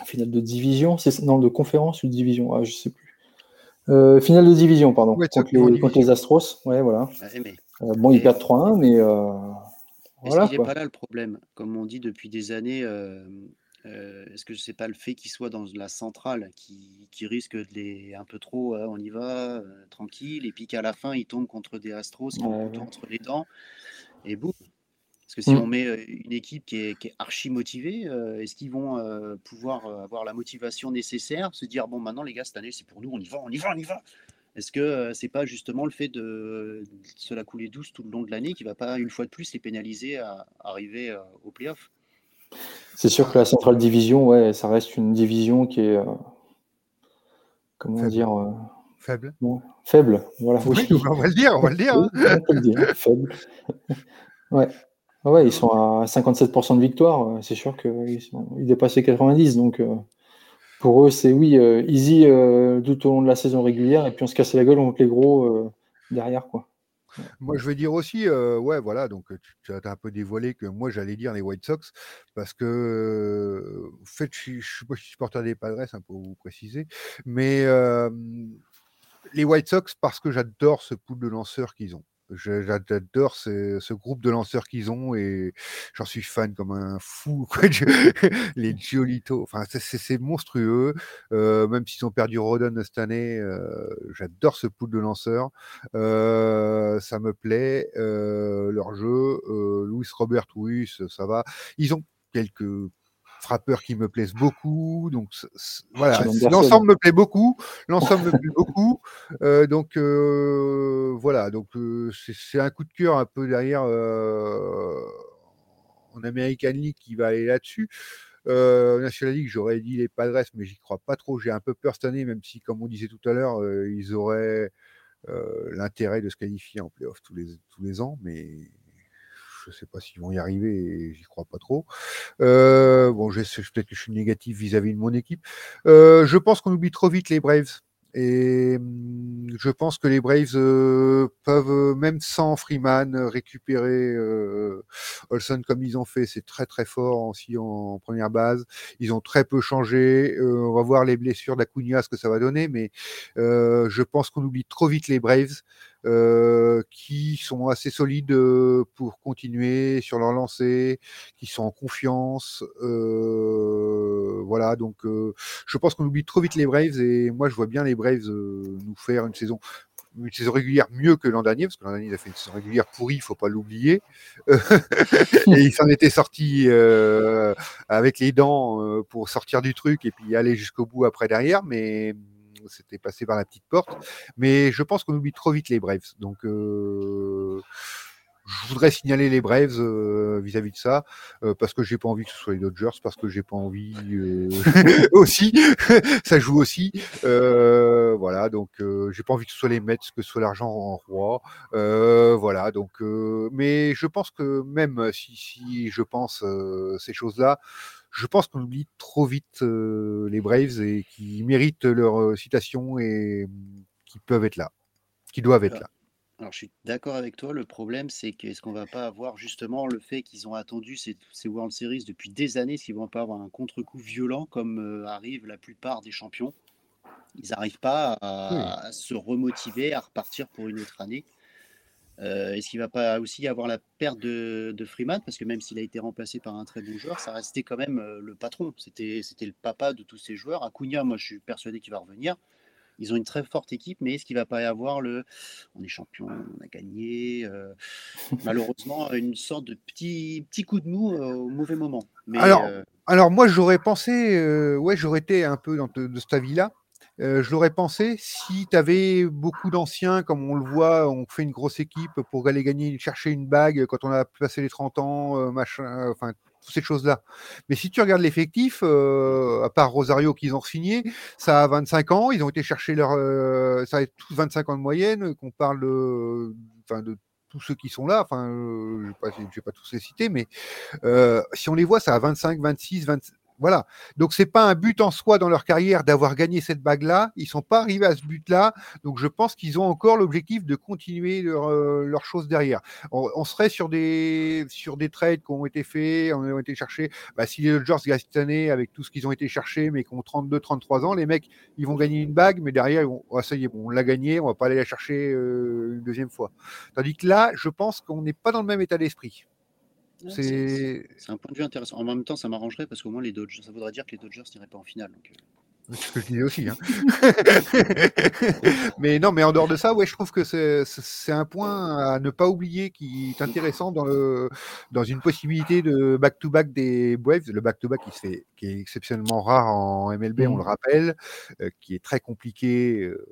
finale de division, c'est non de conférence ou de division, ah, je sais plus. finale de division, pardon, contre, les, Astros. Ouais, voilà. bon, ils perdent 3-1, mais voilà. Est-ce pas là le problème Comme on dit depuis des années, euh, est-ce que c'est pas le fait qu'il soit dans la centrale qui, risque de les un peu trop, on y va, euh, tranquille, et puis qu'à la fin il tombe contre des Astros qui ont entre les dents, et boum. Parce que si on mmh. met euh, une équipe qui est, archi motivée, est-ce qu'ils vont pouvoir avoir la motivation nécessaire, se dire bon maintenant les gars cette année c'est pour nous, on y va, on y va, on y va? Est-ce que c'est pas justement le fait de, se la couler douce tout le long de l'année qui va pas une fois de plus les pénaliser à arriver au playoff? C'est sûr que la centrale division, ouais, ça reste une division qui est. Euh, comment dire euh, Faible. faible, voilà. Oui, on va le dire, on va le dire. Hein. le dire, faible. ouais. ouais, ils sont à 57% de victoire. C'est sûr qu'ils ils dépassent les 90. Donc, pour eux, c'est oui, easy tout au long de la saison régulière. Et puis, on se casse la gueule contre les gros derrière, quoi. Moi, je veux dire aussi, ouais, voilà, donc tu, as un peu dévoilé que moi, j'allais dire les White Sox, parce que, en fait, je ne suis pas supporter des Padres, hein, pour vous préciser, mais les White Sox, parce que j'adore ce pool de lanceurs qu'ils ont. J'adore ce, groupe de lanceurs qu'ils ont et j'en suis fan comme un fou. les Giolito, enfin, c'est monstrueux. Euh, même s'ils ont perdu Rodon cette année, euh, j'adore ce pool de lanceurs. Euh, ça me plaît. leur jeu, Louis Robert, oui, ça va. Ils ont quelques frappeurs qui me plaisent beaucoup. Donc voilà, l'ensemble me plaît beaucoup. L'ensemble me plaît beaucoup. Euh, donc euh, voilà, donc euh, c'est un coup de cœur un peu derrière en American League qui va aller là-dessus. National League, j'aurais dit les Padres, mais j'y crois pas trop. J'ai un peu peur cette année, même si, comme on disait tout à l'heure, ils auraient l'intérêt de se qualifier en playoff tous les, tous les ans, mais je ne sais pas s'ils vont y arriver j'y crois pas trop. Euh, bon, peut-être que je suis négatif vis-à-vis de mon équipe. Euh, je pense qu'on oublie trop vite les Braves. Et hum, je pense que les Braves euh, peuvent, même sans Freeman, récupérer Olson comme ils ont fait. C'est très très fort aussi en, première base. Ils ont très peu changé. on va voir les blessures d'Acuna, ce que ça va donner. Mais je pense qu'on oublie trop vite les Braves. Euh, qui sont assez solides euh, pour continuer sur leur lancée, qui sont en confiance. Euh, voilà, donc je pense qu'on oublie trop vite les Braves et moi je vois bien les Braves nous faire une saison une saison régulière mieux que l'an dernier, parce que l'an dernier, il a fait une saison régulière pourrie, il faut pas l'oublier. et il s'en était sorti avec les dents pour sortir du truc et puis aller jusqu'au bout après derrière. Mais c'était passé par la petite porte. Mais je pense qu'on oublie trop vite les Braves. Donc, euh, je voudrais signaler les Braves euh, vis-à-vis de ça, euh, parce que j'ai pas envie que ce soit les Dodgers, parce que j'ai pas envie aussi, ça joue aussi. voilà, donc j'ai pas envie que ce soit les Mets, que ce soit l'argent en roi. voilà, donc, mais je pense que même si, si je pense ces choses-là, je pense qu'on oublie trop vite les Braves et qui méritent leur citation et qui peuvent être là, qui doivent être là. Alors, je suis d'accord avec toi. Le problème, c'est qu'est-ce qu'on va pas avoir justement le fait qu'ils ont attendu ces, World Series depuis des années, est-ce qu'ils vont pas avoir un contre-coup violent comme euh, arrivent la plupart des champions? Ils n'arrivent pas à, se remotiver, à repartir pour une autre année. Euh, est-ce qu'il va pas aussi avoir la perte de, Freeman? Parce que même s'il a été remplacé par un très bon joueur, ça restait quand même euh, le patron. C'était le papa de tous ces joueurs. Acuna, moi, je suis persuadé qu'il va revenir. Ils ont une très forte équipe, mais est-ce qu'il va pas y avoir le on est champion, on a gagné euh, Malheureusement, une sorte de petit, petit coup de mou euh, au mauvais moment. Mais, alors, euh, alors, moi, j'aurais pensé, ouais, j'aurais été un peu dans de, cet avis-là. Je l'aurais pensé si tu avais beaucoup d'anciens, comme on le voit, on fait une grosse équipe pour aller gagner, chercher une bague quand on a passé les 30 ans, machin, enfin, toutes ces choses-là. Mais si tu regardes l'effectif, euh, à part Rosario qu'ils ont signé, ça a 25 ans, ils ont été chercher leur. Euh, ça a tous 25 ans de moyenne, qu'on parle de, de tous ceux qui sont là, enfin, euh, je ne vais, pas tous les citer, mais si on les voit, ça a 25, 26, 27. Voilà. Donc c'est pas un but en soi dans leur carrière d'avoir gagné cette bague-là. Ils sont pas arrivés à ce but-là. Donc je pense qu'ils ont encore l'objectif de continuer leur, euh, leur chose derrière. On, serait sur des sur des trades qui ont été faits, on a été cherchés. Bah, si les Dodgers gagnent année avec tout ce qu'ils ont été cherchés, mais qui ont 32, 33 ans, les mecs, ils vont gagner une bague, mais derrière, oh, ça y est, on l'a gagné, on va pas aller la chercher euh, une deuxième fois. Tandis que là, je pense qu'on n'est pas dans le même état d'esprit. C'est un point de vue intéressant. En même temps, ça m'arrangerait parce qu'au moins les Dodgers, ça voudrait dire que les Dodgers n'iraient pas en finale. Euh. C'est ce que je disais aussi. Hein. mais non, mais en dehors de ça, ouais, je trouve que c'est un point à ne pas oublier qui est intéressant dans, le, dans une possibilité de back-to-back des Braves. Le back-to-back qui, fait, qui est exceptionnellement rare en MLB, on le mmh. rappelle, euh, qui est très compliqué. Euh,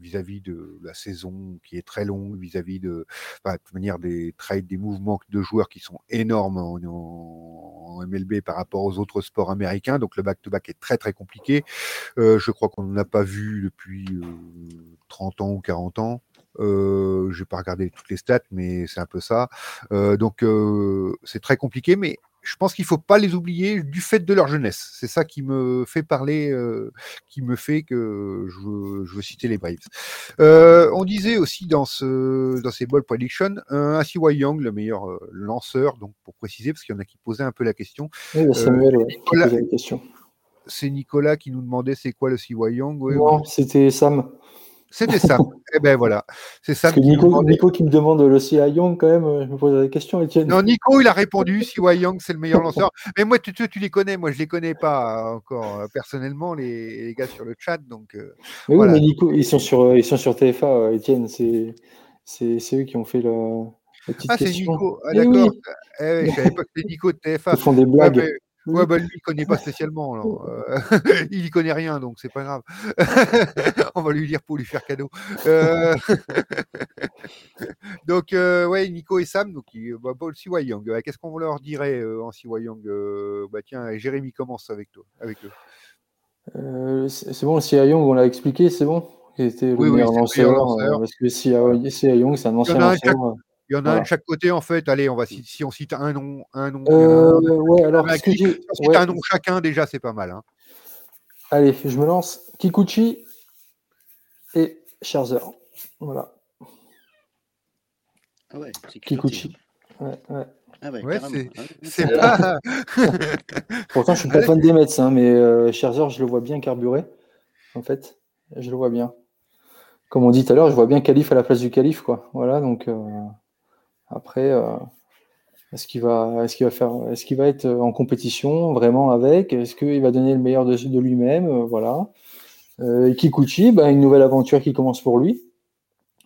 vis-à-vis de la saison qui est très longue, vis-à-vis de, enfin, de manière des trades, des mouvements de joueurs qui sont énormes en, MLB par rapport aux autres sports américains. Donc le back-to-back est très très compliqué. Euh, je crois qu'on n'a pas vu depuis 30 euh, ans ou 40 ans. Euh, je vais pas regarder toutes les stats, mais c'est un peu ça. Euh, donc euh, c'est très compliqué, mais je pense qu'il faut pas les oublier du fait de leur jeunesse. C'est ça qui me fait parler, euh, qui me fait que je veux, je veux citer les Braves. Euh, on disait aussi dans ce dans ces ball prediction un CY Young, le meilleur euh, lanceur, donc pour préciser parce qu'il y en a qui posaient un peu la question. Oui, Samuel, Nicolas, la question. C'est Nicolas qui nous demandait c'est quoi le CY Young. non, c'était Sam. C'était ça. eh ben voilà. C'est ça. Nico, Nico, qui me demande le CY Young, quand même, je me pose la question, Étienne. Non, Nico, il a répondu CY Young, c'est le meilleur lanceur. Mais moi, tu, tu, les connais, moi, je les connais pas encore euh, personnellement, les, les, gars sur le chat. Donc, euh, mais oui, mais Nico, ils sont sur, euh, ils sont sur TFA, Étienne. C'est, c'est, eux qui ont fait le. ah, c'est Nico. Ah, eh d'accord. Eh oui. je savais pas que c'était Nico de TFA. Ils font des blagues. Ouais, bah lui, il connaît pas spécialement. Alors, euh, il y connaît rien, donc c'est pas grave. On va lui dire pour lui faire cadeau. Euh... donc, euh, ouais, Nico et Sam, donc bah, Paul Siwa Young. Qu'est-ce qu'on leur dirait euh, en Siwa Young Bah tiens, Jérémy commence avec toi, avec eux. c'est bon, Siwa Young, on l'a expliqué, c'est bon? Il était le oui, meilleur oui, lanceur. parce que Siwa Young, c'est un ancien lanceur. Il y en a un de chaque côté, en fait. Allez, on va si, on cite un nom, un nom. Euh, ouais, alors que si on cite un nom chacun, déjà, c'est pas mal. Hein. Allez, je me lance. Kikuchi et Scherzer. Voilà. Ah ouais, c'est Kikuchi. Ouais, ouais. Ah ouais, ouais c'est pas. Pourtant, je suis pas fan des Mets, hein, mais euh, Scherzer, je le vois bien carburé. En fait, je le vois bien. Comme on dit tout à l'heure, je vois bien Calife à la place du Calife, quoi. Voilà, donc. Euh... Après, euh, est-ce qu'il va, est-ce qu'il va faire, est-ce qu'il va être en compétition vraiment avec? Est-ce qu'il va donner le meilleur de, de lui-même? Euh, Voilà. Euh, Kikuchi, bah, une nouvelle aventure qui commence pour lui.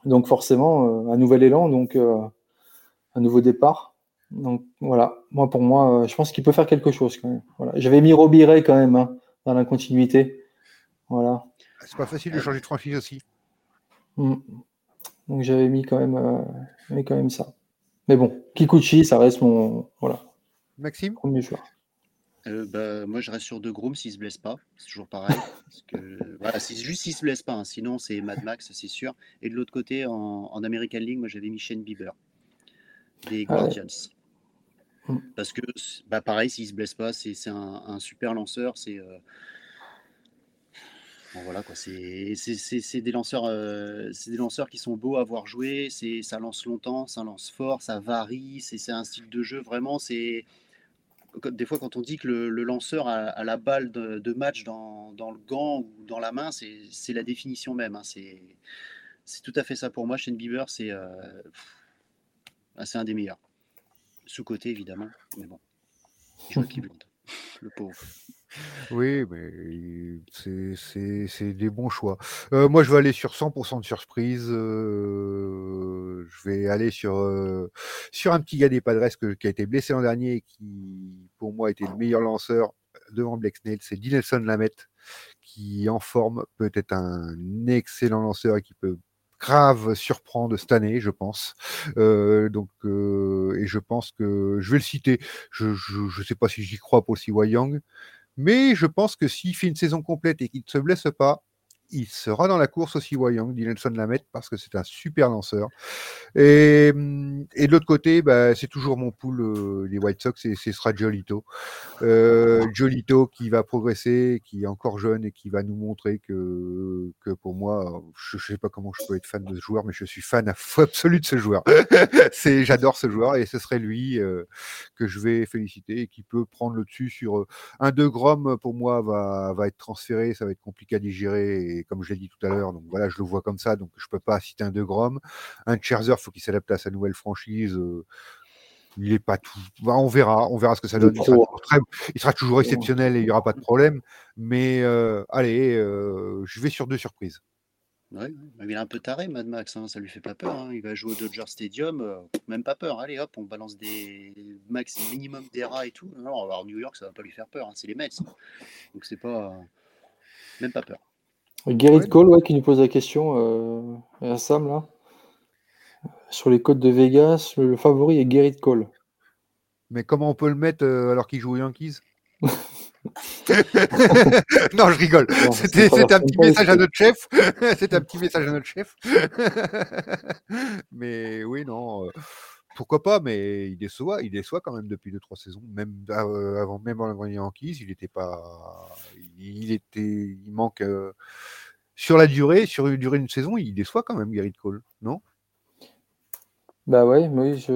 Donc forcément, un nouvel élan, donc un nouveau départ. Donc voilà, moi pour moi, je pense qu'il peut faire quelque chose quand même. Voilà. J'avais mis Robiret quand même hein, dans la continuité. Voilà. C'est pas facile de changer de franchise aussi. Mm. Donc j'avais mis quand même, quand même ça. Mais bon, Kikuchi, ça reste mon voilà, Maxime premier joueur. Euh, bah, moi, je reste sur De Groom s'il se blesse pas. C'est toujours pareil. Parce que, voilà, c'est juste s'il se blesse pas. hein. Sinon, c'est Mad Max, c'est sûr. Et de l'autre côté, en, en American League, moi, j'avais mis Shane Bieber des Ah ouais. Guardians. Mm. Parce que, bah, pareil, s'il se blesse pas, c'est c'est un, un super lanceur. C'est euh, voilà quoi. C'est des lanceurs, euh, c'est des lanceurs qui sont beaux à voir jouer. C'est ça lance longtemps, ça lance fort, ça varie. C'est un style de jeu vraiment. C'est des fois, quand on dit que le, lanceur a, la balle de, match dans, le gant ou dans la main, c'est la définition même. hein. C'est tout à fait ça pour moi. Shane Bieber, c'est euh, ah, un des meilleurs. Sous-côté, évidemment, mais bon. le pauvre. Oui, mais c'est- des bons choix. Euh, moi, je vais aller sur 100% de surprise. euh, je vais aller sur, euh, sur un petit gars des Padres qui a été blessé l'an dernier et qui, pour moi, était le meilleur lanceur devant Blake Snell. C'est Dinelson Lamette, qui, en forme, peut être un excellent lanceur et qui peut grave surprendre cette année, je pense. Euh, donc, euh, et je pense que je vais le citer. Je ne sais pas si j'y crois pour Cy Young. Mais je pense que s'il fait une saison complète et qu'il ne se blesse pas, il sera dans la course aussi Young, Dylan Lamette, parce que c'est un super lanceur. Et, et de l'autre côté, bah, c'est toujours mon pool euh, des White Sox, et ce sera Jolito. Euh, Jolito qui va progresser, qui est encore jeune et qui va nous montrer que, que pour moi, je ne sais pas comment je peux être fan de ce joueur, mais je suis fan à absolu de ce joueur. c'est, j'adore ce joueur et ce serait lui euh, que je vais féliciter et qui peut prendre le dessus sur euh, un De Grom. Pour moi, va, va être transféré, ça va être compliqué à digérer comme je l'ai dit tout à l'heure, donc voilà, je le vois comme ça, donc je peux pas citer un De Grom. Un Scherzer, faut qu'il s'adapte à sa nouvelle franchise. euh, il est pas tout. bah, on verra, on verra ce que ça donne. Il sera, toujours très- il sera toujours exceptionnel et il n'y aura pas de problème. Mais euh, allez, euh, je vais sur deux surprises. Ouais, il est un peu taré, Mad Max, hein, ça lui fait pas peur. hein. Il va jouer au Dodger Stadium, euh, même pas peur. Allez hop, on balance des max minimum des rats et tout. Non, alors New York, ça va pas lui faire peur. hein, C'est les Mets. Donc c'est pas. Même pas peur. Garrett Ouais. Cole ouais, qui nous pose la question euh, à Sam là. Sur les côtes de Vegas, le, le favori est Garrett Cole. Mais comment on peut le mettre euh, alors qu'il joue aux Yankees Non, je rigole. C'était un traverse petit message à notre chef. C'était un petit message à notre chef. mais oui, non. Pourquoi pas Mais il déçoit, il déçoit quand même depuis deux trois saisons. Même euh, avant, même avant les Yankees, il était pas. Il était, il manque euh, sur la durée, sur une durée d'une saison, il déçoit quand même Garrett Cole, non? Bah ouais, mais oui,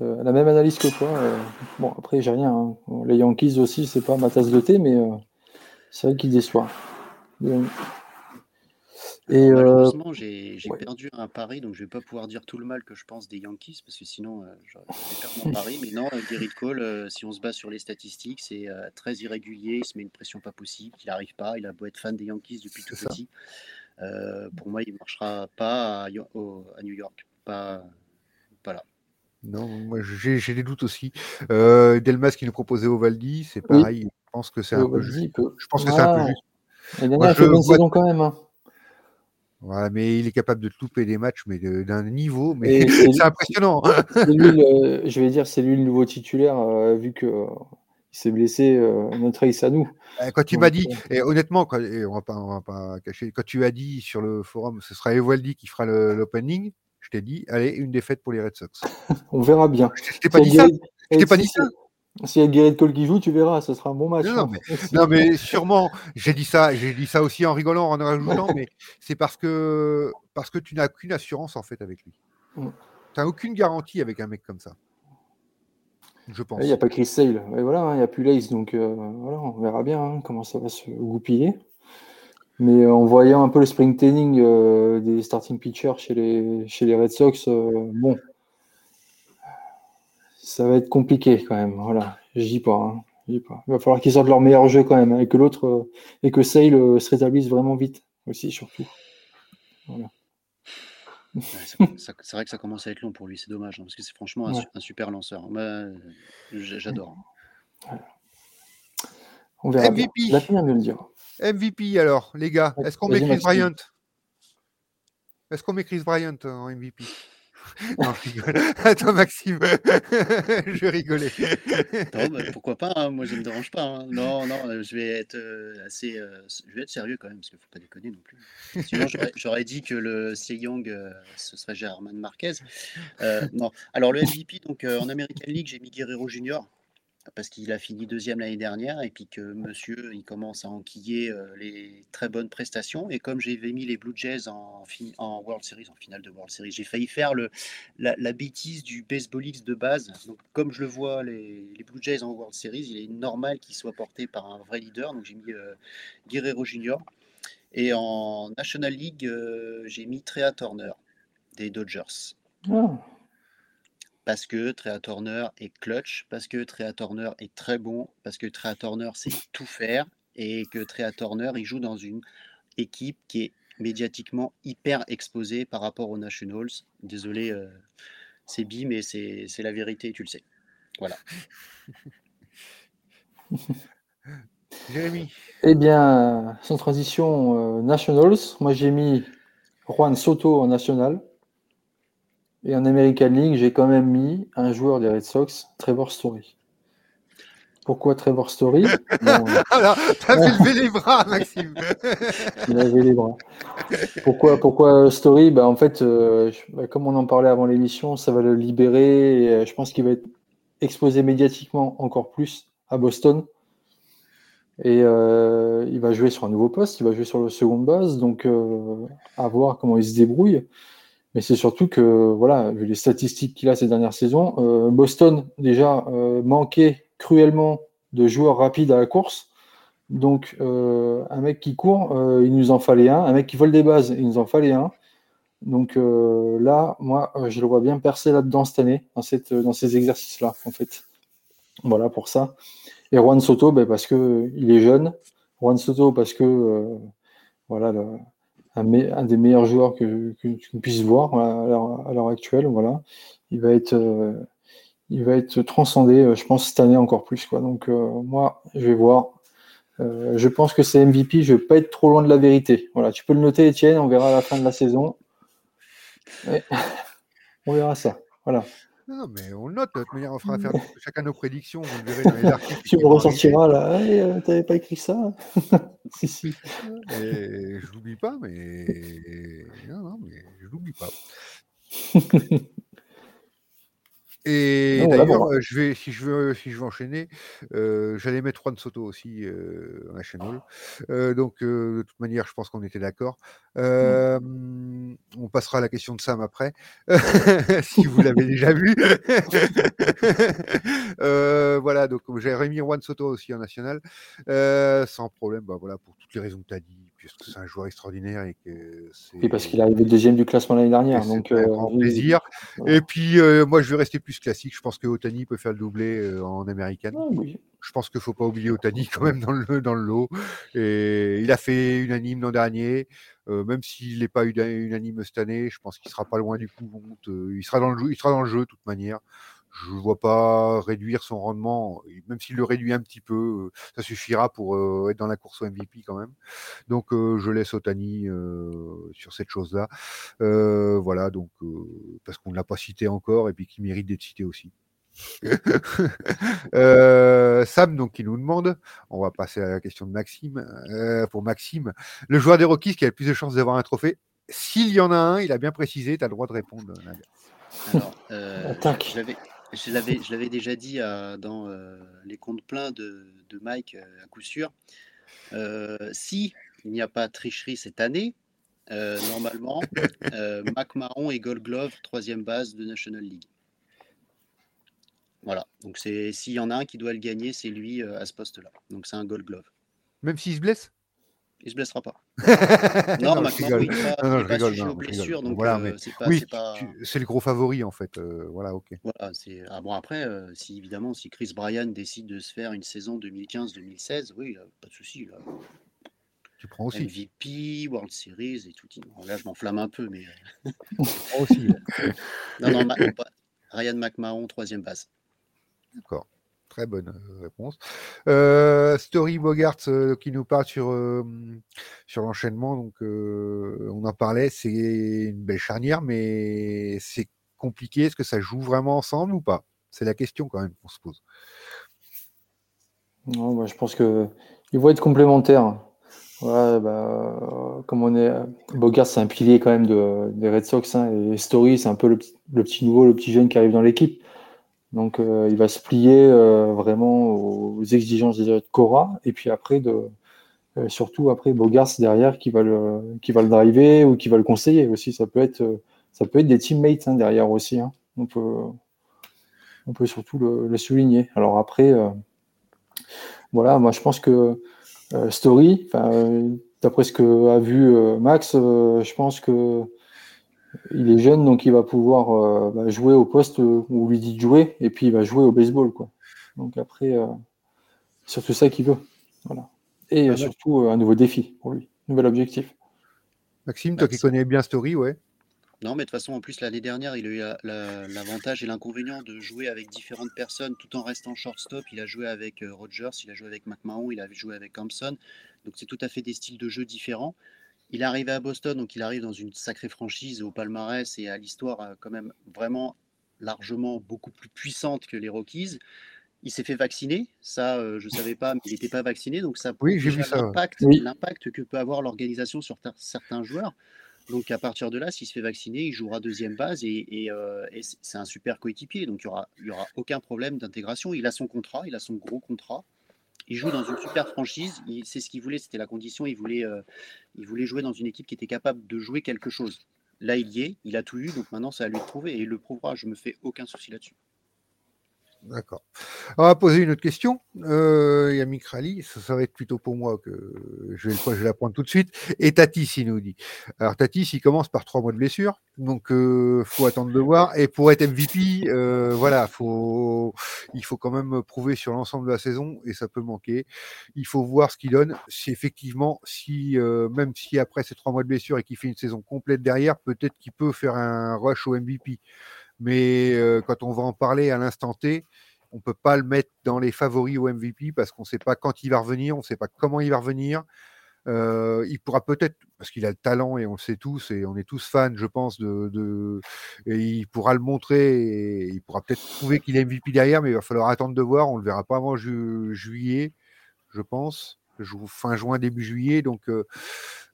la même analyse que toi. euh. Bon, après, j'ai rien. hein. Les Yankees aussi, c'est pas ma tasse de thé, mais c'est vrai qu'il déçoit. Et euh, Malheureusement, j'ai ouais. perdu un pari, donc je vais pas pouvoir dire tout le mal que je pense des Yankees, parce que sinon, euh, je perdre mon pari. Mais non, euh, Garrett Cole, si on se base sur les statistiques, c'est très irrégulier, il se met une pression pas possible, il n'arrive pas, il a beau être fan des Yankees depuis tout ça. petit. Euh, pour moi, il ne marchera pas à, Yo- au- à New York. Pas, pas là. Non, moi j'ai des doutes aussi. Euh, Delmas qui nous proposait Ovaldi, c'est Oui. pareil. Je pense que c'est un peu juste. Je pense que c'est un peu Ah, juste. Il a fait je une bonne saison quand même. hein. Voilà, mais il est capable de te louper des matchs, mais d'un niveau, mais c'est impressionnant. hein. c'est lui, le- je vais dire, c'est lui le nouveau titulaire, euh, vu que euh, il s'est blessé, euh, notre à nous. Euh, Quand tu m'as dit, euh, et honnêtement, quand, et on va pas, on va pas cacher, quand tu as dit sur le forum, ce sera Evaldi qui fera l'opening, je t'ai dit, allez, une défaite pour les Red Sox. on verra bien. Je t'ai pas dit ça. Je t'ai pas dit ça. S'il y a Garrett Cole qui joue, tu verras, ce sera un bon match. Non, hein. mais- Aussi. Non, mais sûrement, j'ai dit ça, j'ai dit ça aussi en rigolant, en rajoutant, mais c'est parce que, parce que tu n'as aucune assurance en fait avec lui. Mm. Tu n'as aucune garantie avec un mec comme ça. Je pense. Il n'y a pas Chris Sale. Et voilà, hein, il n'y a plus Lace, donc euh, voilà, on verra bien hein, comment ça va se goupiller. Mais euh, en voyant un peu le spring training euh, des starting pitchers chez les, chez les Red Sox, bon, ça va être compliqué quand même. Voilà, je dis pas. hein, pas. Il va falloir qu'ils sortent leur meilleur jeu quand même, hein, et que l'autre euh, et que Sale euh, se rétablisse vraiment vite aussi, surtout. Ouais, c'est vrai que ça commence à être long pour lui, c'est dommage, hein, parce que c'est franchement un, Ouais. su- un super lanceur. Euh, j'adore. On verra. MVP. Le dira. MVP alors, les gars, est-ce qu'on met Chris. Bryant? Est-ce qu'on met Chris Bryant en MVP non, je rigole. Attends, Maxime, je rigolais. Non, bah, pourquoi pas hein, Moi, je ne me dérange pas. hein. Non, non, je vais être euh, assez, euh, je vais être sérieux quand même, parce qu'il faut pas déconner non plus. Sinon, j'aurais- dit que le Cy Young, euh, ce serait German Marquez. Euh, non. Alors le MVP, donc en American League, j'ai mis Guerrero Junior parce qu'il a fini deuxième l'année dernière et puis que Monsieur, il commence à enquiller euh, les très bonnes prestations. Et comme j'avais mis les Blue Jays en, World Series, en finale de World Series, j'ai failli faire le, la, bêtise du baseball X de base. Donc comme je le vois les, les Blue Jays en World Series, il est normal qu'il soit porté par un vrai leader. Donc j'ai mis euh, Guerrero Junior. Et en National League, euh, j'ai mis Trea Turner des Dodgers Ah, parce que Trea Turner est clutch, parce que Trea Turner est très bon, parce que Trea Turner sait tout faire et que Trea Turner il joue dans une équipe qui est médiatiquement hyper exposée par rapport aux Nationals. Désolé, euh, c'est bi, mais c'est c'est la vérité, tu le sais. Voilà. Jérémy, Eh bien, sans transition, euh, Nationals. Moi, j'ai mis Juan Soto en national. Et en American League, j'ai quand même mis un joueur des Red Sox, Trevor Story. Pourquoi Trevor Story? Bon, Alors, t'as lever les bras, Maxime. il avait les bras. Pourquoi, pourquoi Story? Bah, En fait, euh, bah, comme on en parlait avant l'émission, ça va le libérer. Et, euh, je pense qu'il va être exposé médiatiquement encore plus à Boston. Et euh, il va jouer sur un nouveau poste, il va jouer sur le second base, donc à voir comment il se débrouille. Mais c'est surtout que, voilà, vu les statistiques qu'il a ces dernières saisons, euh, Boston déjà euh, manquait cruellement de joueurs rapides à la course. Donc, euh, un mec qui court, il nous en fallait un. Un mec qui vole des bases, il nous en fallait un. Donc là, moi, je le vois bien percer là-dedans cette année, dans, cette, dans ces exercices-là, en fait. Voilà pour ça. Et Juan Soto, ben, parce que il est jeune. Juan Soto, parce que voilà, un, des meilleurs joueurs que, tu puisses voir à l'heure- actuelle. Voilà. Il va être, euh, il va être transcendé, euh, je pense, cette année encore plus. Quoi. Donc euh, moi, je vais voir. Je pense que c'est MVP. Je ne vais pas être trop loin de la vérité. Voilà, tu peux le noter, Étienne. On verra à la fin de la saison. On verra ça. Voilà. Non, non, mais on le note. De toute manière, on fera faire chacun nos prédictions. Vous le verrez dans les articles. Tu me ressortiras là. Hey, euh, T'avais pas écrit ça Si, si. arriver. Et je l'oublie pas, mais. Non, non, mais je l'oublie pas. Et Non, d'ailleurs, euh, je vais, si je veux, si je veux enchaîner, euh, j'allais mettre Juan Soto aussi euh, en National. Euh, donc, euh, de toute manière, je pense qu'on était d'accord. Euh, On passera à la question de Sam après, si vous l'avez déjà vu. Euh, voilà, donc j'ai remis Juan Soto aussi en National, euh, sans problème. Bah, voilà, pour toutes les raisons que tu as dit, puisque c'est un joueur extraordinaire et que c'est. Et parce qu'il est arrivé deuxième du classement l'année dernière. Et Donc, un euh, grand oui, plaisir. Et puis, euh, moi, je vais rester plus classique. Je pense que Otani peut faire le doublé euh, en américaine. Ah, oui. Je pense qu'il ne faut pas oublier Otani quand même dans le, dans le lot. Et il a fait unanime l'an dernier. Euh, même s'il n'est pas una- unanime cette année, je pense qu'il sera pas loin du coup. il, sera dans le jeu, il sera dans le jeu de toute manière. Je ne vois pas réduire son rendement, même s'il le réduit un petit peu, euh, ça suffira pour euh, être dans la course au MVP quand même. Donc euh, je laisse Otani euh, sur cette chose-là. Euh, voilà, donc euh, parce qu'on ne l'a pas cité encore et puis qu'il mérite d'être cité aussi. Euh, Sam, donc, qui nous demande, on va passer à la question de Maxime. Euh, pour Maxime, le joueur des Rockies qui a le plus de chances d'avoir un trophée, s'il y en a un, il a bien précisé, tu as le droit de répondre. Alors, euh. Je l'avais- déjà dit euh, dans euh, les comptes pleins de, Mike, euh, à coup sûr. Euh, si il n'y a pas tricherie cette année, normalement, Mac Mahon et Gold Glove, troisième base de National League. Voilà, donc c'est s'il y en a un qui doit le gagner, c'est lui à ce poste-là. Donc c'est un Gold Glove. Même s'il se blesse? Il se blessera pas. Non, Non, je pas, Non, non, je pas rigole, non, blessures, donc Voilà, euh, c'est pas, Oui, le gros favori en fait. euh, voilà, ok. Voilà, c'est ah bon après euh, si évidemment si Chris Bryan décide de se faire une saison 2015-2016, oui, là, pas de souci là. Tu prends aussi. MVP, World Series et tout. Là je m'enflamme un peu mais Tu prends aussi. non non, Ryan McMahon troisième base. D'accord. Très bonne euh, réponse. Euh, Story Bogart euh, qui nous parle sur, sur l'enchaînement. Donc, on en parlait. C'est une belle charnière, mais c'est compliqué Est-ce que ça joue vraiment ensemble ou pas? C'est la question quand même qu'on se pose. Bah, je pense que ils vont être complémentaires. bah, comme on est, Bogart c'est un pilier quand même de, des Red Sox hein, et Story c'est un peu le, petit nouveau, le petit jeune qui arrive dans l'équipe. Donc euh, il va se plier euh, vraiment aux exigences de Cora et puis après euh, surtout après Bogart derrière qui va le qui va le driver ou qui va le conseiller aussi. Ça peut être ça peut être des teammates hein, derrière aussi. Hein. On peut surtout le, souligner. Alors après voilà, moi je pense que Story, d'après ce que a vu Max, je pense que il est jeune, donc il va pouvoir euh, bah, jouer au poste où on lui dit de jouer, et puis il va jouer au baseball. Quoi. Donc après, euh, surtout ça qu'il veut. Voilà. Et euh, surtout un nouveau défi pour lui, nouvel objectif. Maxime, toi qui connais bien Story, ouais. Non, mais de toute façon, en plus, l'année dernière, il a eu l'avantage et l'inconvénient de jouer avec différentes personnes tout en restant shortstop. Il a joué avec Rogers, il a joué avec McMahon, il a joué avec Thompson. Donc, c'est tout à fait des styles de jeu différents. Il est arrivé à Boston, donc il arrive dans une sacrée franchise au palmarès et à l'histoire euh, quand même vraiment largement beaucoup plus puissante que les Rockies. Il s'est fait vacciner, ça euh, je ne savais pas, mais il n'était pas vacciné, donc ça oui, j'ai vu l'impact que peut avoir l'organisation sur certains joueurs. Donc à partir de là, s'il se fait vacciner, il jouera deuxième base et, euh, c'est un super coéquipier, donc il n'y aura, y aura aucun problème d'intégration. Il a son contrat, il a son gros contrat. Il joue dans une super franchise. C'est ce qu'il voulait, c'était la condition. Il voulait, euh, il voulait jouer dans une équipe qui était capable de jouer quelque chose. Là, il y est, il a tout eu, donc maintenant, c'est à lui de prouver. Et il le prouvera, je me fais aucun souci là-dessus. D'accord. On va poser une autre question. Euh, Yamik Rally, ça, va être plutôt pour moi que je vais, je la prendre tout de suite. Et Tatis, il nous dit. Alors Tatis, il commence par trois mois de blessure, donc euh, faut attendre de voir. Et pour être MVP, euh, voilà, il faut quand même prouver sur l'ensemble de la saison et ça peut manquer. Il faut voir ce qu'il donne. Si effectivement, si euh, même si après ces trois mois de blessure et qu'il fait une saison complète derrière, peut-être qu'il peut faire un rush au MVP mais euh, quand on va en parler à l'instant T, on ne peut pas le mettre dans les favoris au MVP parce qu'on ne sait pas quand il va revenir, on ne sait pas comment il va revenir. Euh, il pourra peut-être, parce qu'il a le talent et on le sait tous, et on est tous fans, je pense, de, et il pourra le montrer, et il pourra peut-être prouver qu'il est MVP derrière, mais il va falloir attendre de voir. On le verra pas avant juillet, je pense, fin juin, début juillet. Donc euh,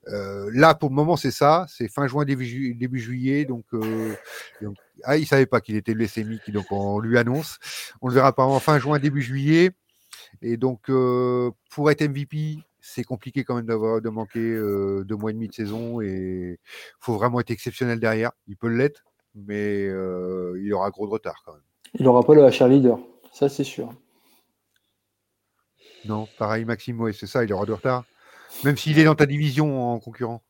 euh, là, pour le moment, c'est ça, c'est fin juin, début, juillet. Donc, euh, ah, il savait pas qu'il était leucémique, donc on lui annonce. On le verra en fin juin, début juillet. Et donc, euh, pour être MVP, c'est compliqué quand même d'avoir de manquer deux mois et demi de saison et faut vraiment être exceptionnel derrière. Il peut l'être, mais il aura gros de retard quand même. Il n'aura pas le HR leader, ça c'est sûr. Non, pareil, Maxime, c'est ça, il aura du retard. Même s'il est dans ta division en concurrent.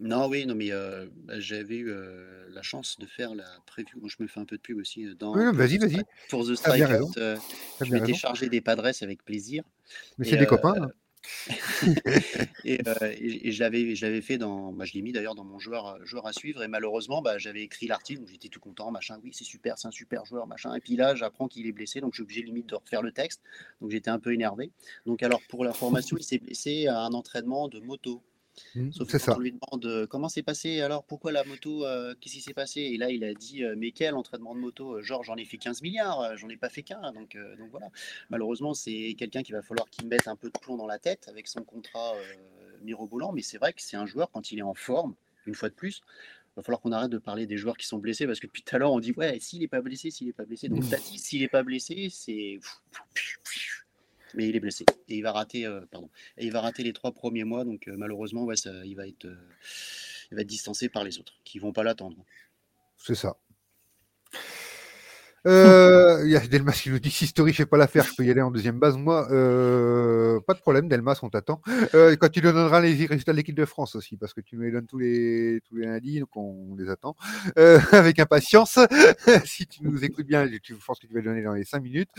Non, oui, non, mais euh, bah, j'avais eu euh, la chance de faire la preview. Moi, je me fais un peu de pub aussi. Euh, dans vas-y, vas-y. Pour The Strikeout, je m'étais chargé des Padres avec plaisir. Mais c'est des copains. Hein. Euh, et, je l'avais fait dans, bah, je l'ai mis d'ailleurs dans mon joueur, euh, à suivre. Et malheureusement, bah, j'avais écrit l'article, donc j'étais tout content, machin. Oui, c'est super, c'est un super joueur, machin. Et puis là, j'apprends qu'il est blessé, donc je suis obligé limite de refaire le texte. Donc j'étais un peu énervé. Donc alors pour l'information, il s'est blessé à un entraînement de moto. Mmh, Sauf que quand on lui demande comment c'est passé, alors pourquoi la moto, euh, qu'est-ce qui s'est passé? Et là, il a dit euh, Mais quel entraînement de moto? Genre, j'en ai fait 15 milliards, j'en ai pas fait qu'un. Donc, donc voilà. Malheureusement, c'est quelqu'un qui va falloir qu'il mette un peu de plomb dans la tête avec son contrat mirobolant. Mais c'est vrai que c'est un joueur, quand il est en forme, une fois de plus, il va falloir qu'on arrête de parler des joueurs qui sont blessés parce que depuis tout à l'heure, on dit Ouais, s'il n'est pas blessé, s'il n'est pas blessé. Donc, Tati, mmh. s'il n'est pas blessé, c'est mais il est blessé et il va rater, euh, pardon, et il va rater les trois premiers mois. Donc euh, malheureusement, ouais, ça, il va être, euh, il va être distancé par les autres qui vont pas l'attendre. C'est ça. Euh, il y a Delmas qui nous dit si Story fait pas l'affaire, je peux y aller en deuxième base. Moi, euh, pas de problème, Delmas, on t'attend. Euh, quand tu nous donneras les résultats de l'équipe de France aussi, parce que tu nous les donnes tous les, tous les lundis, donc on, les attend avec impatience. si tu nous écoutes bien, je pense que tu vas le donner dans les cinq minutes.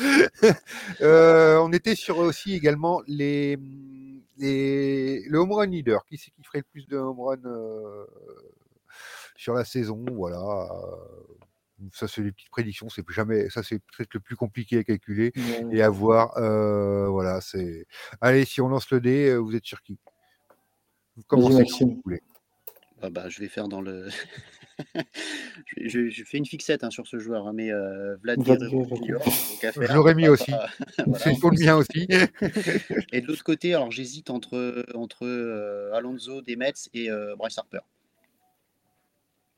on était sur aussi également les, les, le home run leader. Qui c'est qui ferait le plus de home run sur la saison? Voilà ça, c'est des petites prédictions. C'est jamais, ça, c'est peut-être le plus compliqué à calculer et à voir. Euh, voilà, c'est. Allez, si on lance le dé, euh, vous êtes sur qui? Vous commencez si vous voulez. Ah bah, je vais faire dans le. je, je, fais une fixette hein, sur ce joueur, hein, mais euh, Vlad Guerrero Je l'aurais mis aussi. C'est pour le mien aussi. et de l'autre côté, alors j'hésite entre, entre euh, Alonso des Mets et euh, Bryce Harper.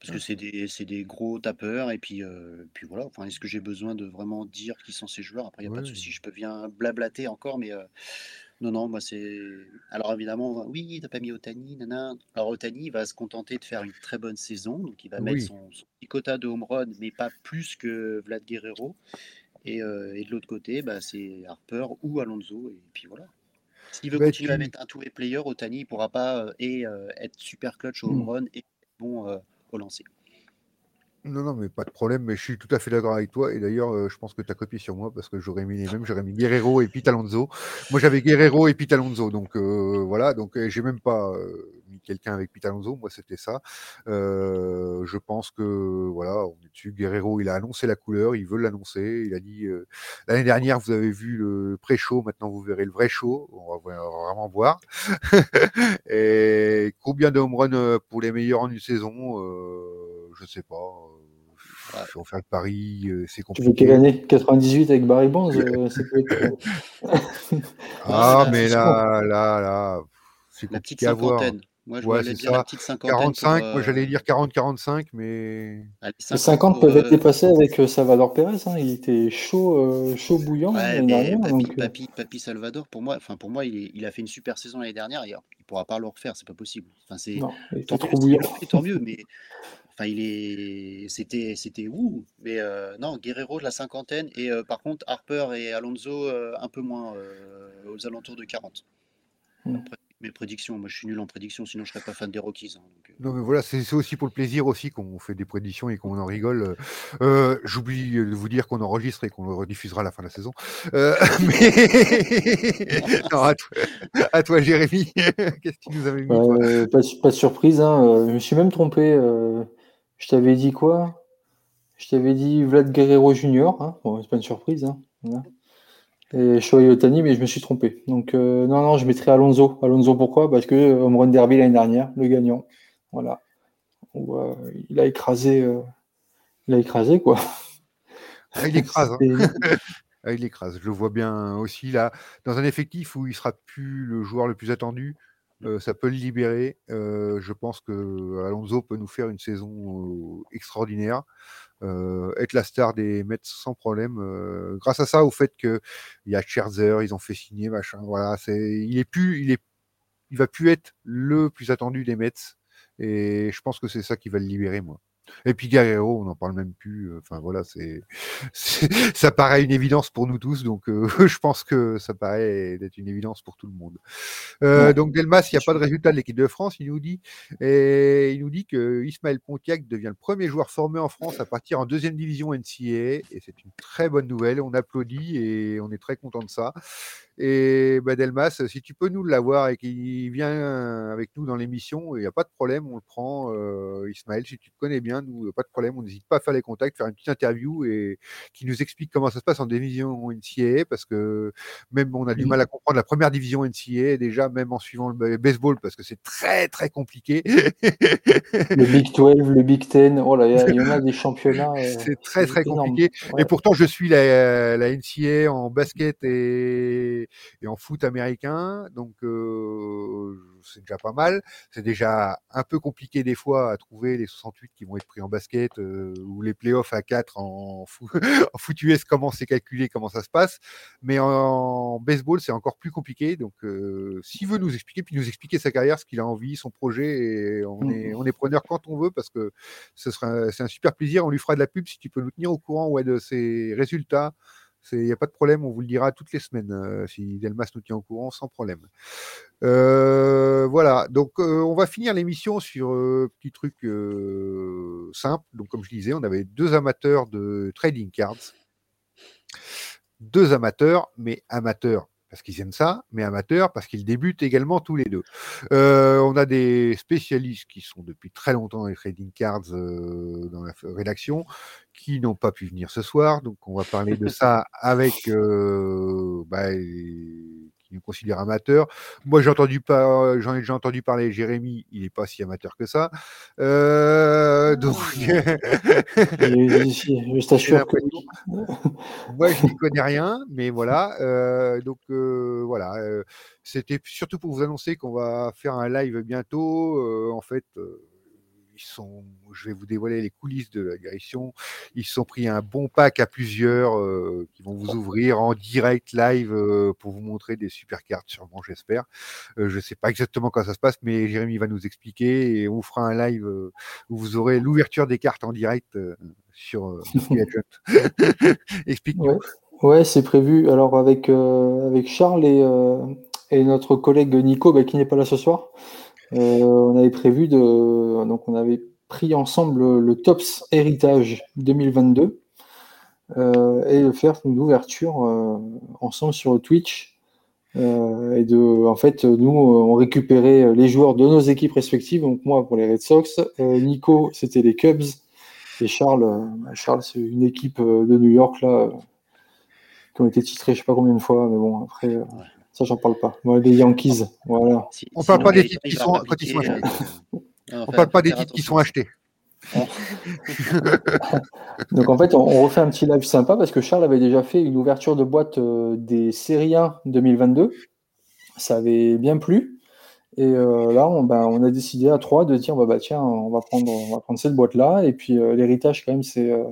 Parce que c'est des, des, gros tapeurs. Et puis, euh, puis voilà, enfin, est-ce que j'ai besoin de vraiment dire qui sont ces joueurs? Après, il n'y a pas de souci, je peux bien blablater encore, mais non, non, moi c'est. Alors évidemment, oui, t'as pas mis Otani, nana. Alors Otani va se contenter de faire une très bonne saison, donc il va mettre son, petit quota de home run, mais pas plus que Vlad Guerrero. Et, euh, et de l'autre côté, bah, c'est Harper ou Alonso, et puis voilà. S'il veut bah, continuer à mettre un two-way player, Otani ne pourra pas et être super clutch au home mmh. run et bon au lancer. Non, non, mais pas de problème, mais je suis tout à fait d'accord avec toi. Et d'ailleurs, euh, je pense que tu as copié sur moi parce que j'aurais mis les mêmes, j'aurais mis Guerrero et Pitalonzo. Moi, j'avais Guerrero et Pitalonzo, donc euh, voilà. Donc, euh, j'ai même pas quelqu'un avec Pitalonzo. Moi, c'était ça. je pense que voilà, on est dessus. Guerrero, il a annoncé la couleur, il veut l'annoncer. Il a dit l'année dernière, vous avez vu le pré-show, maintenant vous verrez le vrai show. On va, vraiment voir. et combien de home run pour les meilleurs en une saison Je sais pas. Ouais. Faut faire le pari, euh, c'est compliqué. Tu veux quelle année? 98 avec Barry Bonds euh, Ah, mais là, là, là, c'est compliqué à voir. Moi, je ouais, dire ça. la petite 45, moi j'allais dire 40-45, mais. Les 50, peuvent être dépassés avec Salvador Pérez. Hein. Il était chaud, chaud bouillant ouais, donc... Papi, Salvador, pour moi, enfin pour moi, il, est, il, a fait une super saison l'année dernière. Il ne pourra pas le refaire, c'est pas possible. Enfin, c'est tant, trop bouillant. tant mieux, mais Enfin, il est, c'était, c'était ouh, mais euh, non, Guerrero de la cinquantaine et euh, par contre Harper et Alonso euh, un peu moins aux alentours de 40 mes prédictions. Moi, je suis nul en prédictions, sinon je serais pas fan des Rockies. Hein, euh. Non, mais voilà, c'est aussi pour le plaisir aussi qu'on fait des prédictions et qu'on en rigole. Euh, j'oublie de vous dire qu'on enregistre et qu'on le rediffusera à la fin de la saison. Euh, mais... non, à, toi, Jérémy, qu'est-ce que tu nous avais mis pas, pas, de surprise. Hein. Je me suis même trompé. Je t'avais dit quoi? Je t'avais dit Vlad Guerrero Junior. Hein. Bon, c'est pas une surprise. Hein. Et Shohei Otani, mais je me suis trompé. Donc, euh, non, non, je mettrai Alonso. Alonso, pourquoi? Parce que euh, Home Run Derby l'année dernière, le gagnant. Voilà. Euh, il a écrasé. il a écrasé, quoi. Ah, il écrase. Hein. ah, il écrase. Je le vois bien aussi, là. Dans un effectif où il sera plus le joueur le plus attendu, ça peut le libérer. je pense que Alonso peut nous faire une saison extraordinaire. Euh, être la star des Mets sans problème. Euh, grâce à ça, au fait qu'il y a Scherzer, ils ont fait signer, machin. Voilà, c'est, il est plus, il est, il va plus être le plus attendu des Mets. Et je pense que c'est ça qui va le libérer, moi. Et puis Guerrero, on n'en parle même plus. Euh, enfin voilà, c'est, ça paraît une évidence pour nous tous, donc euh, je pense que ça paraît d'être une évidence pour tout le monde. Euh, donc Delmas, il n'y a pas de résultat de l'équipe de France, il nous dit, et il nous dit que Ismaël Pontiac devient le premier joueur formé en France à partir en deuxième division NCAA, et c'est une très bonne nouvelle. On applaudit et on est très content de ça. Et bah, Delmas, si tu peux nous l'avoir et qu'il vient avec nous dans l'émission, il n'y a pas de problème, on le prend. Euh, Ismaël, si tu te connais bien, nous, pas de problème, on n'hésite pas à faire les contacts, faire une petite interview et qui nous explique comment ça se passe en division NCAA, parce que même on a du mal à comprendre la première division NCAA déjà, même en suivant le baseball, parce que c'est très très compliqué. le Big 12, le Big 10, oh là, il y, en a des championnats. Euh, c'est très très compliqué. Et pourtant, je suis la, la NCAA en basket et et en foot américain. Donc euh, c'est déjà pas mal. C'est déjà un peu compliqué des fois à trouver les 68 qui vont être pris en basket euh, ou les playoffs à 4 en, foot, en foot US, comment c'est calculé, comment ça se passe. Mais en, baseball, c'est encore plus compliqué. Donc euh, s'il veut nous expliquer, puis nous expliquer sa carrière, ce qu'il a envie, son projet, et on, mmh. est, on est preneur quand on veut parce que ce sera c'est un super plaisir. On lui fera de la pub si tu peux nous tenir au courant ouais, de ses résultats il n'y a pas de problème, on vous le dira toutes les semaines euh, si Delmas nous tient au courant, sans problème. Euh, voilà, donc euh, on va finir l'émission sur un petit truc simple. Donc, comme je disais, on avait deux amateurs de trading cards. Deux amateurs, mais amateurs parce qu'ils aiment ça, mais amateurs parce qu'ils débutent également tous les deux. Euh, on a des spécialistes qui sont depuis très longtemps dans les trading cards euh, dans la rédaction, qui n'ont pas pu venir ce soir, donc on va parler de ça avec euh, bah, qui nous considère amateur. Moi, j'ai entendu pas, j'en ai déjà entendu parler. Jérémy, il n'est pas si amateur que ça. Euh, donc, je t'assure que moi, je n'y connais rien, mais voilà. Euh, donc euh, voilà, euh, c'était surtout pour vous annoncer qu'on va faire un live bientôt. Euh, en fait, euh, ils sont, je vais vous dévoiler les coulisses de la direction. Ils sont pris un bon pack à plusieurs euh, qui vont vous ouvrir en direct live euh, pour vous montrer des super cartes, sûrement, j'espère. Euh, je ne sais pas exactement comment ça se passe, mais Jérémy va nous expliquer et on fera un live euh, où vous aurez l'ouverture des cartes en direct euh, sur euh. Explique-nous. Ouais, ouais c'est prévu. Alors avec, euh, avec Charles et, euh, et notre collègue Nico, bah, qui n'est pas là ce soir, on avait prévu de. Donc on avait pris ensemble le Tops Héritage 2022 euh, et de faire une ouverture euh, ensemble sur Twitch. Euh, et de, en fait, nous, on récupérait les joueurs de nos équipes respectives. Donc moi pour les Red Sox, euh, Nico c'était les Cubs et Charles, euh, Charles c'est une équipe euh, de New York là euh, qui ont été titrés je sais pas combien de fois, mais bon après euh, ça j'en parle pas. Moi les Yankees, voilà. Si- On parle pas des titres qui sont- rappliquer, quand ils sont achetés. euh, On parle pas des titres qui sont achetés. Donc en fait, on, on refait un petit live sympa parce que Charles avait déjà fait une ouverture de boîte euh, des Serie A 2022. Ça avait bien plu. Et euh, là, on, ben, on a décidé à trois de dire bah, bah, tiens, on va prendre, on va prendre cette boîte-là. Et puis euh, l'héritage, quand même, c'est euh,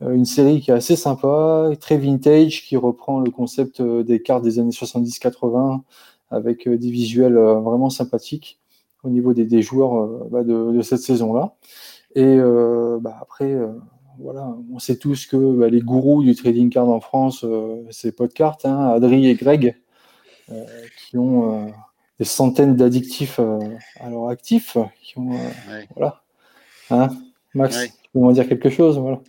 une série qui est assez sympa, très vintage, qui reprend le concept euh, des cartes des années 70-80 avec euh, des visuels euh, vraiment sympathiques au niveau des, des joueurs euh, bah, de, de cette saison-là. Et euh, bah, après, euh, voilà, on sait tous que bah, les gourous du trading card en France, euh, c'est Podcart, hein, Adri et Greg, euh, qui ont euh, des centaines d'addictifs euh, à leur actif, qui ont, euh, Ouais, voilà. Hein, Max, Ouais. tu peux m'en dire quelque chose voilà.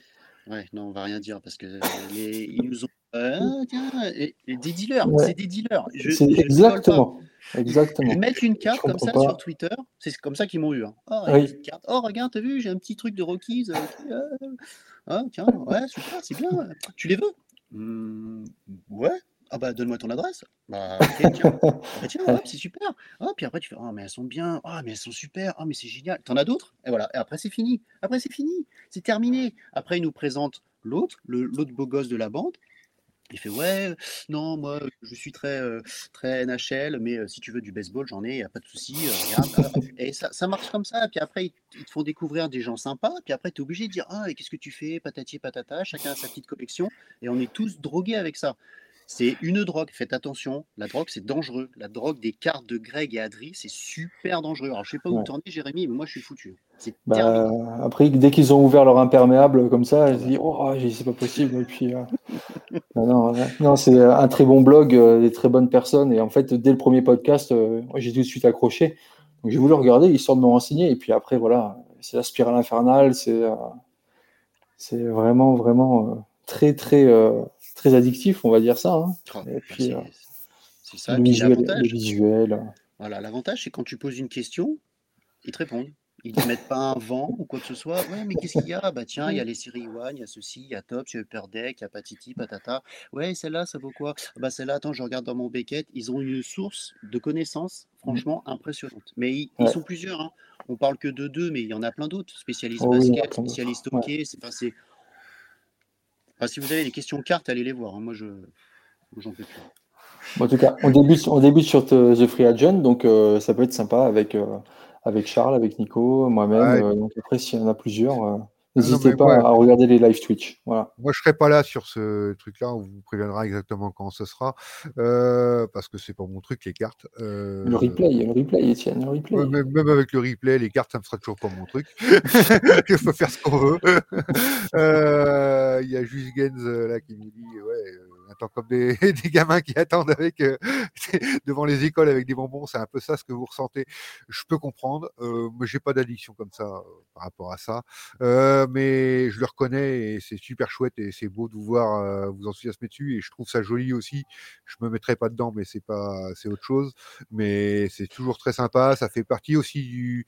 Ouais, non, on va rien dire parce que euh, les, ils nous ont. Euh, ah, tiens, et- et des dealers, Ouais. c'est des dealers. Je, C'est je rigole pas. exactement, exactement. Ils mettent une carte comme ça pas. sur Twitter, c'est comme ça qu'ils m'ont eu. hein. Oh, Oui. carte. Oh, regarde, t'as vu, j'ai un petit truc de Rockies. euh, euh, Ah, tiens, ouais, super, c'est bien. Tu les veux? Hmm, Ouais. Ah bah donne-moi ton adresse. Bah tiens. Ah, bah, tiens, ouais, c'est super. Ah, puis après tu fais, oh mais elles sont bien. Ah mais elles sont super. Ah mais c'est génial. T'en as d'autres? Et voilà. Et après c'est fini. Après c'est fini. C'est terminé. Après il nous présente l'autre, le- l'autre beau gosse de la bande. Il fait ouais, non, moi je suis très, euh, très NHL, mais euh, si tu veux du baseball, j'en ai, y a pas de souci. euh, regarde. Ah, et ça, ça marche comme ça. Puis après, ils, ils te font découvrir des gens sympas. Puis après, tu es obligé de dire ah, et qu'est-ce que tu fais, patati patata. Chacun a sa petite collection. Et on est tous drogués avec ça. C'est une drogue. Faites attention. La drogue, c'est dangereux. La drogue des cartes de Greg et Adri, c'est super dangereux. Alors, je sais pas où Ouais. tourner, Jérémy, mais moi, je suis foutu. C'est terminé. Bah, après, dès qu'ils ont ouvert leur imperméable comme ça, ils se disent Oh, j'ai- c'est pas possible. Et puis, euh, non, non, ouais. Non, c'est un très bon blog, euh, des très bonnes personnes. Et en fait, dès le premier podcast, euh, j'ai tout de suite accroché. Donc, j'ai voulu regarder, histoire de me renseigner. Et puis après, voilà, c'est la spirale infernale. C'est euh, c'est vraiment, vraiment euh, très, très, euh, très addictif, on va dire ça. hein. Oh, Et puis, c'est euh, c'est ça. le Puis visuel, le l'avantage, visuel. Voilà, l'avantage, c'est quand tu poses une question, ils te répondent. Ils ne te mettent pas un vent ou quoi que ce soit. Ouais, mais qu'est-ce qu'il y a? Bah tiens, il y a les séries One, il y a ceci, il y a Top, il y a Upper Deck, il y a Patiti, Patata. Ouais, celle-là, ça vaut quoi? Ah Bah celle-là, attends, je regarde dans mon Beckett. Ils ont une source de connaissances franchement impressionnante. Mais ils, sont plusieurs. Hein. On parle que de deux, mais il y en a plein d'autres. Spécialistes Oh oui, basket, d'autres. spécialistes Ouais. hockey. C'est, enfin, c'est... Enfin, si vous avez des questions cartes, allez les voir. hein. Moi, je j'en peux plus. Bon, En tout cas, on débute, on débute sur The Free Agent, donc euh, ça peut être sympa avec, euh, avec Charles, avec Nico, moi-même. Ouais. euh, donc après, s'il y en a plusieurs, n'hésitez pas à regarder les live Twitch. Voilà. Moi, je serai pas là sur ce truc-là. On vous préviendra exactement quand ce sera, euh, parce que c'est pas mon truc les cartes. Euh, Le replay, le replay, Étienne, le replay. ouais, même, même avec le replay, les cartes, ça me sera toujours pas mon truc. Il faut faire ce qu'on veut. Euh, Il y a juste Gens euh, là qui nous dit, ouais, euh, on attend comme des, des gamins qui attendent avec euh, devant les écoles avec des bonbons. C'est un peu ça ce que vous ressentez. Je peux comprendre. Euh, mais j'ai pas d'addiction comme ça euh, par rapport à ça. Euh, mais je le reconnais et c'est super chouette et c'est beau de vous voir euh, vous enthousiasmer dessus et je trouve ça joli aussi. Je me mettrai pas dedans, mais c'est pas, c'est autre chose. Mais c'est toujours très sympa. Ça fait partie aussi du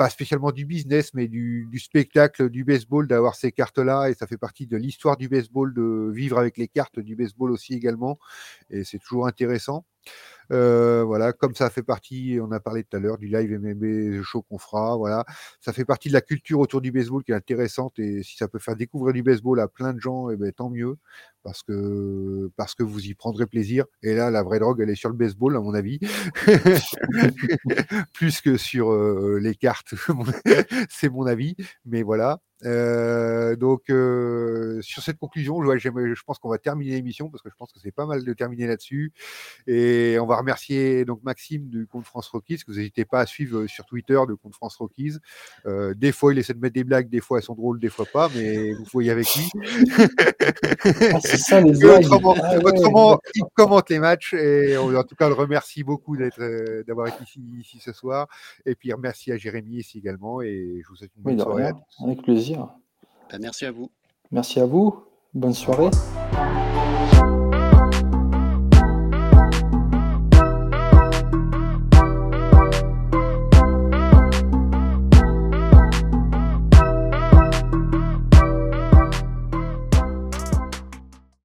pas spécialement du business, mais du, spectacle du baseball, d'avoir ces cartes-là, et ça fait partie de l'histoire du baseball, de vivre avec les cartes du baseball aussi également, et c'est toujours intéressant. Euh, voilà, comme ça fait partie, on a parlé tout à l'heure du live MMA show qu'on fera, voilà, ça fait partie de la culture autour du baseball qui est intéressante et si ça peut faire découvrir du baseball à plein de gens, et eh ben, tant mieux parce que parce que vous y prendrez plaisir. Et là, la vraie drogue, elle est sur le baseball, à mon avis, plus que sur euh, les cartes. c'est mon avis, mais voilà. Euh, donc euh, sur cette conclusion, je, je pense qu'on va terminer l'émission parce que je pense que c'est pas mal de terminer là-dessus. Et on va remercier donc Maxime du compte France Rockies que vous n'hésitez pas à suivre sur Twitter de compte France Rockies. Euh, des fois, il essaie de mettre des blagues, des fois elles sont drôles, des fois pas, mais vous voyez avec lui. Ah, c'est ça les autrement, ah autrement il commente les matchs et en tout cas, le remercie beaucoup d'être, d'avoir été ici, ici, ce soir. Et puis merci à Jérémy ici également et je vous souhaite une bonne soirée. à tous. Avec plaisir. Ben, merci à vous. Merci à vous. Bonne soirée.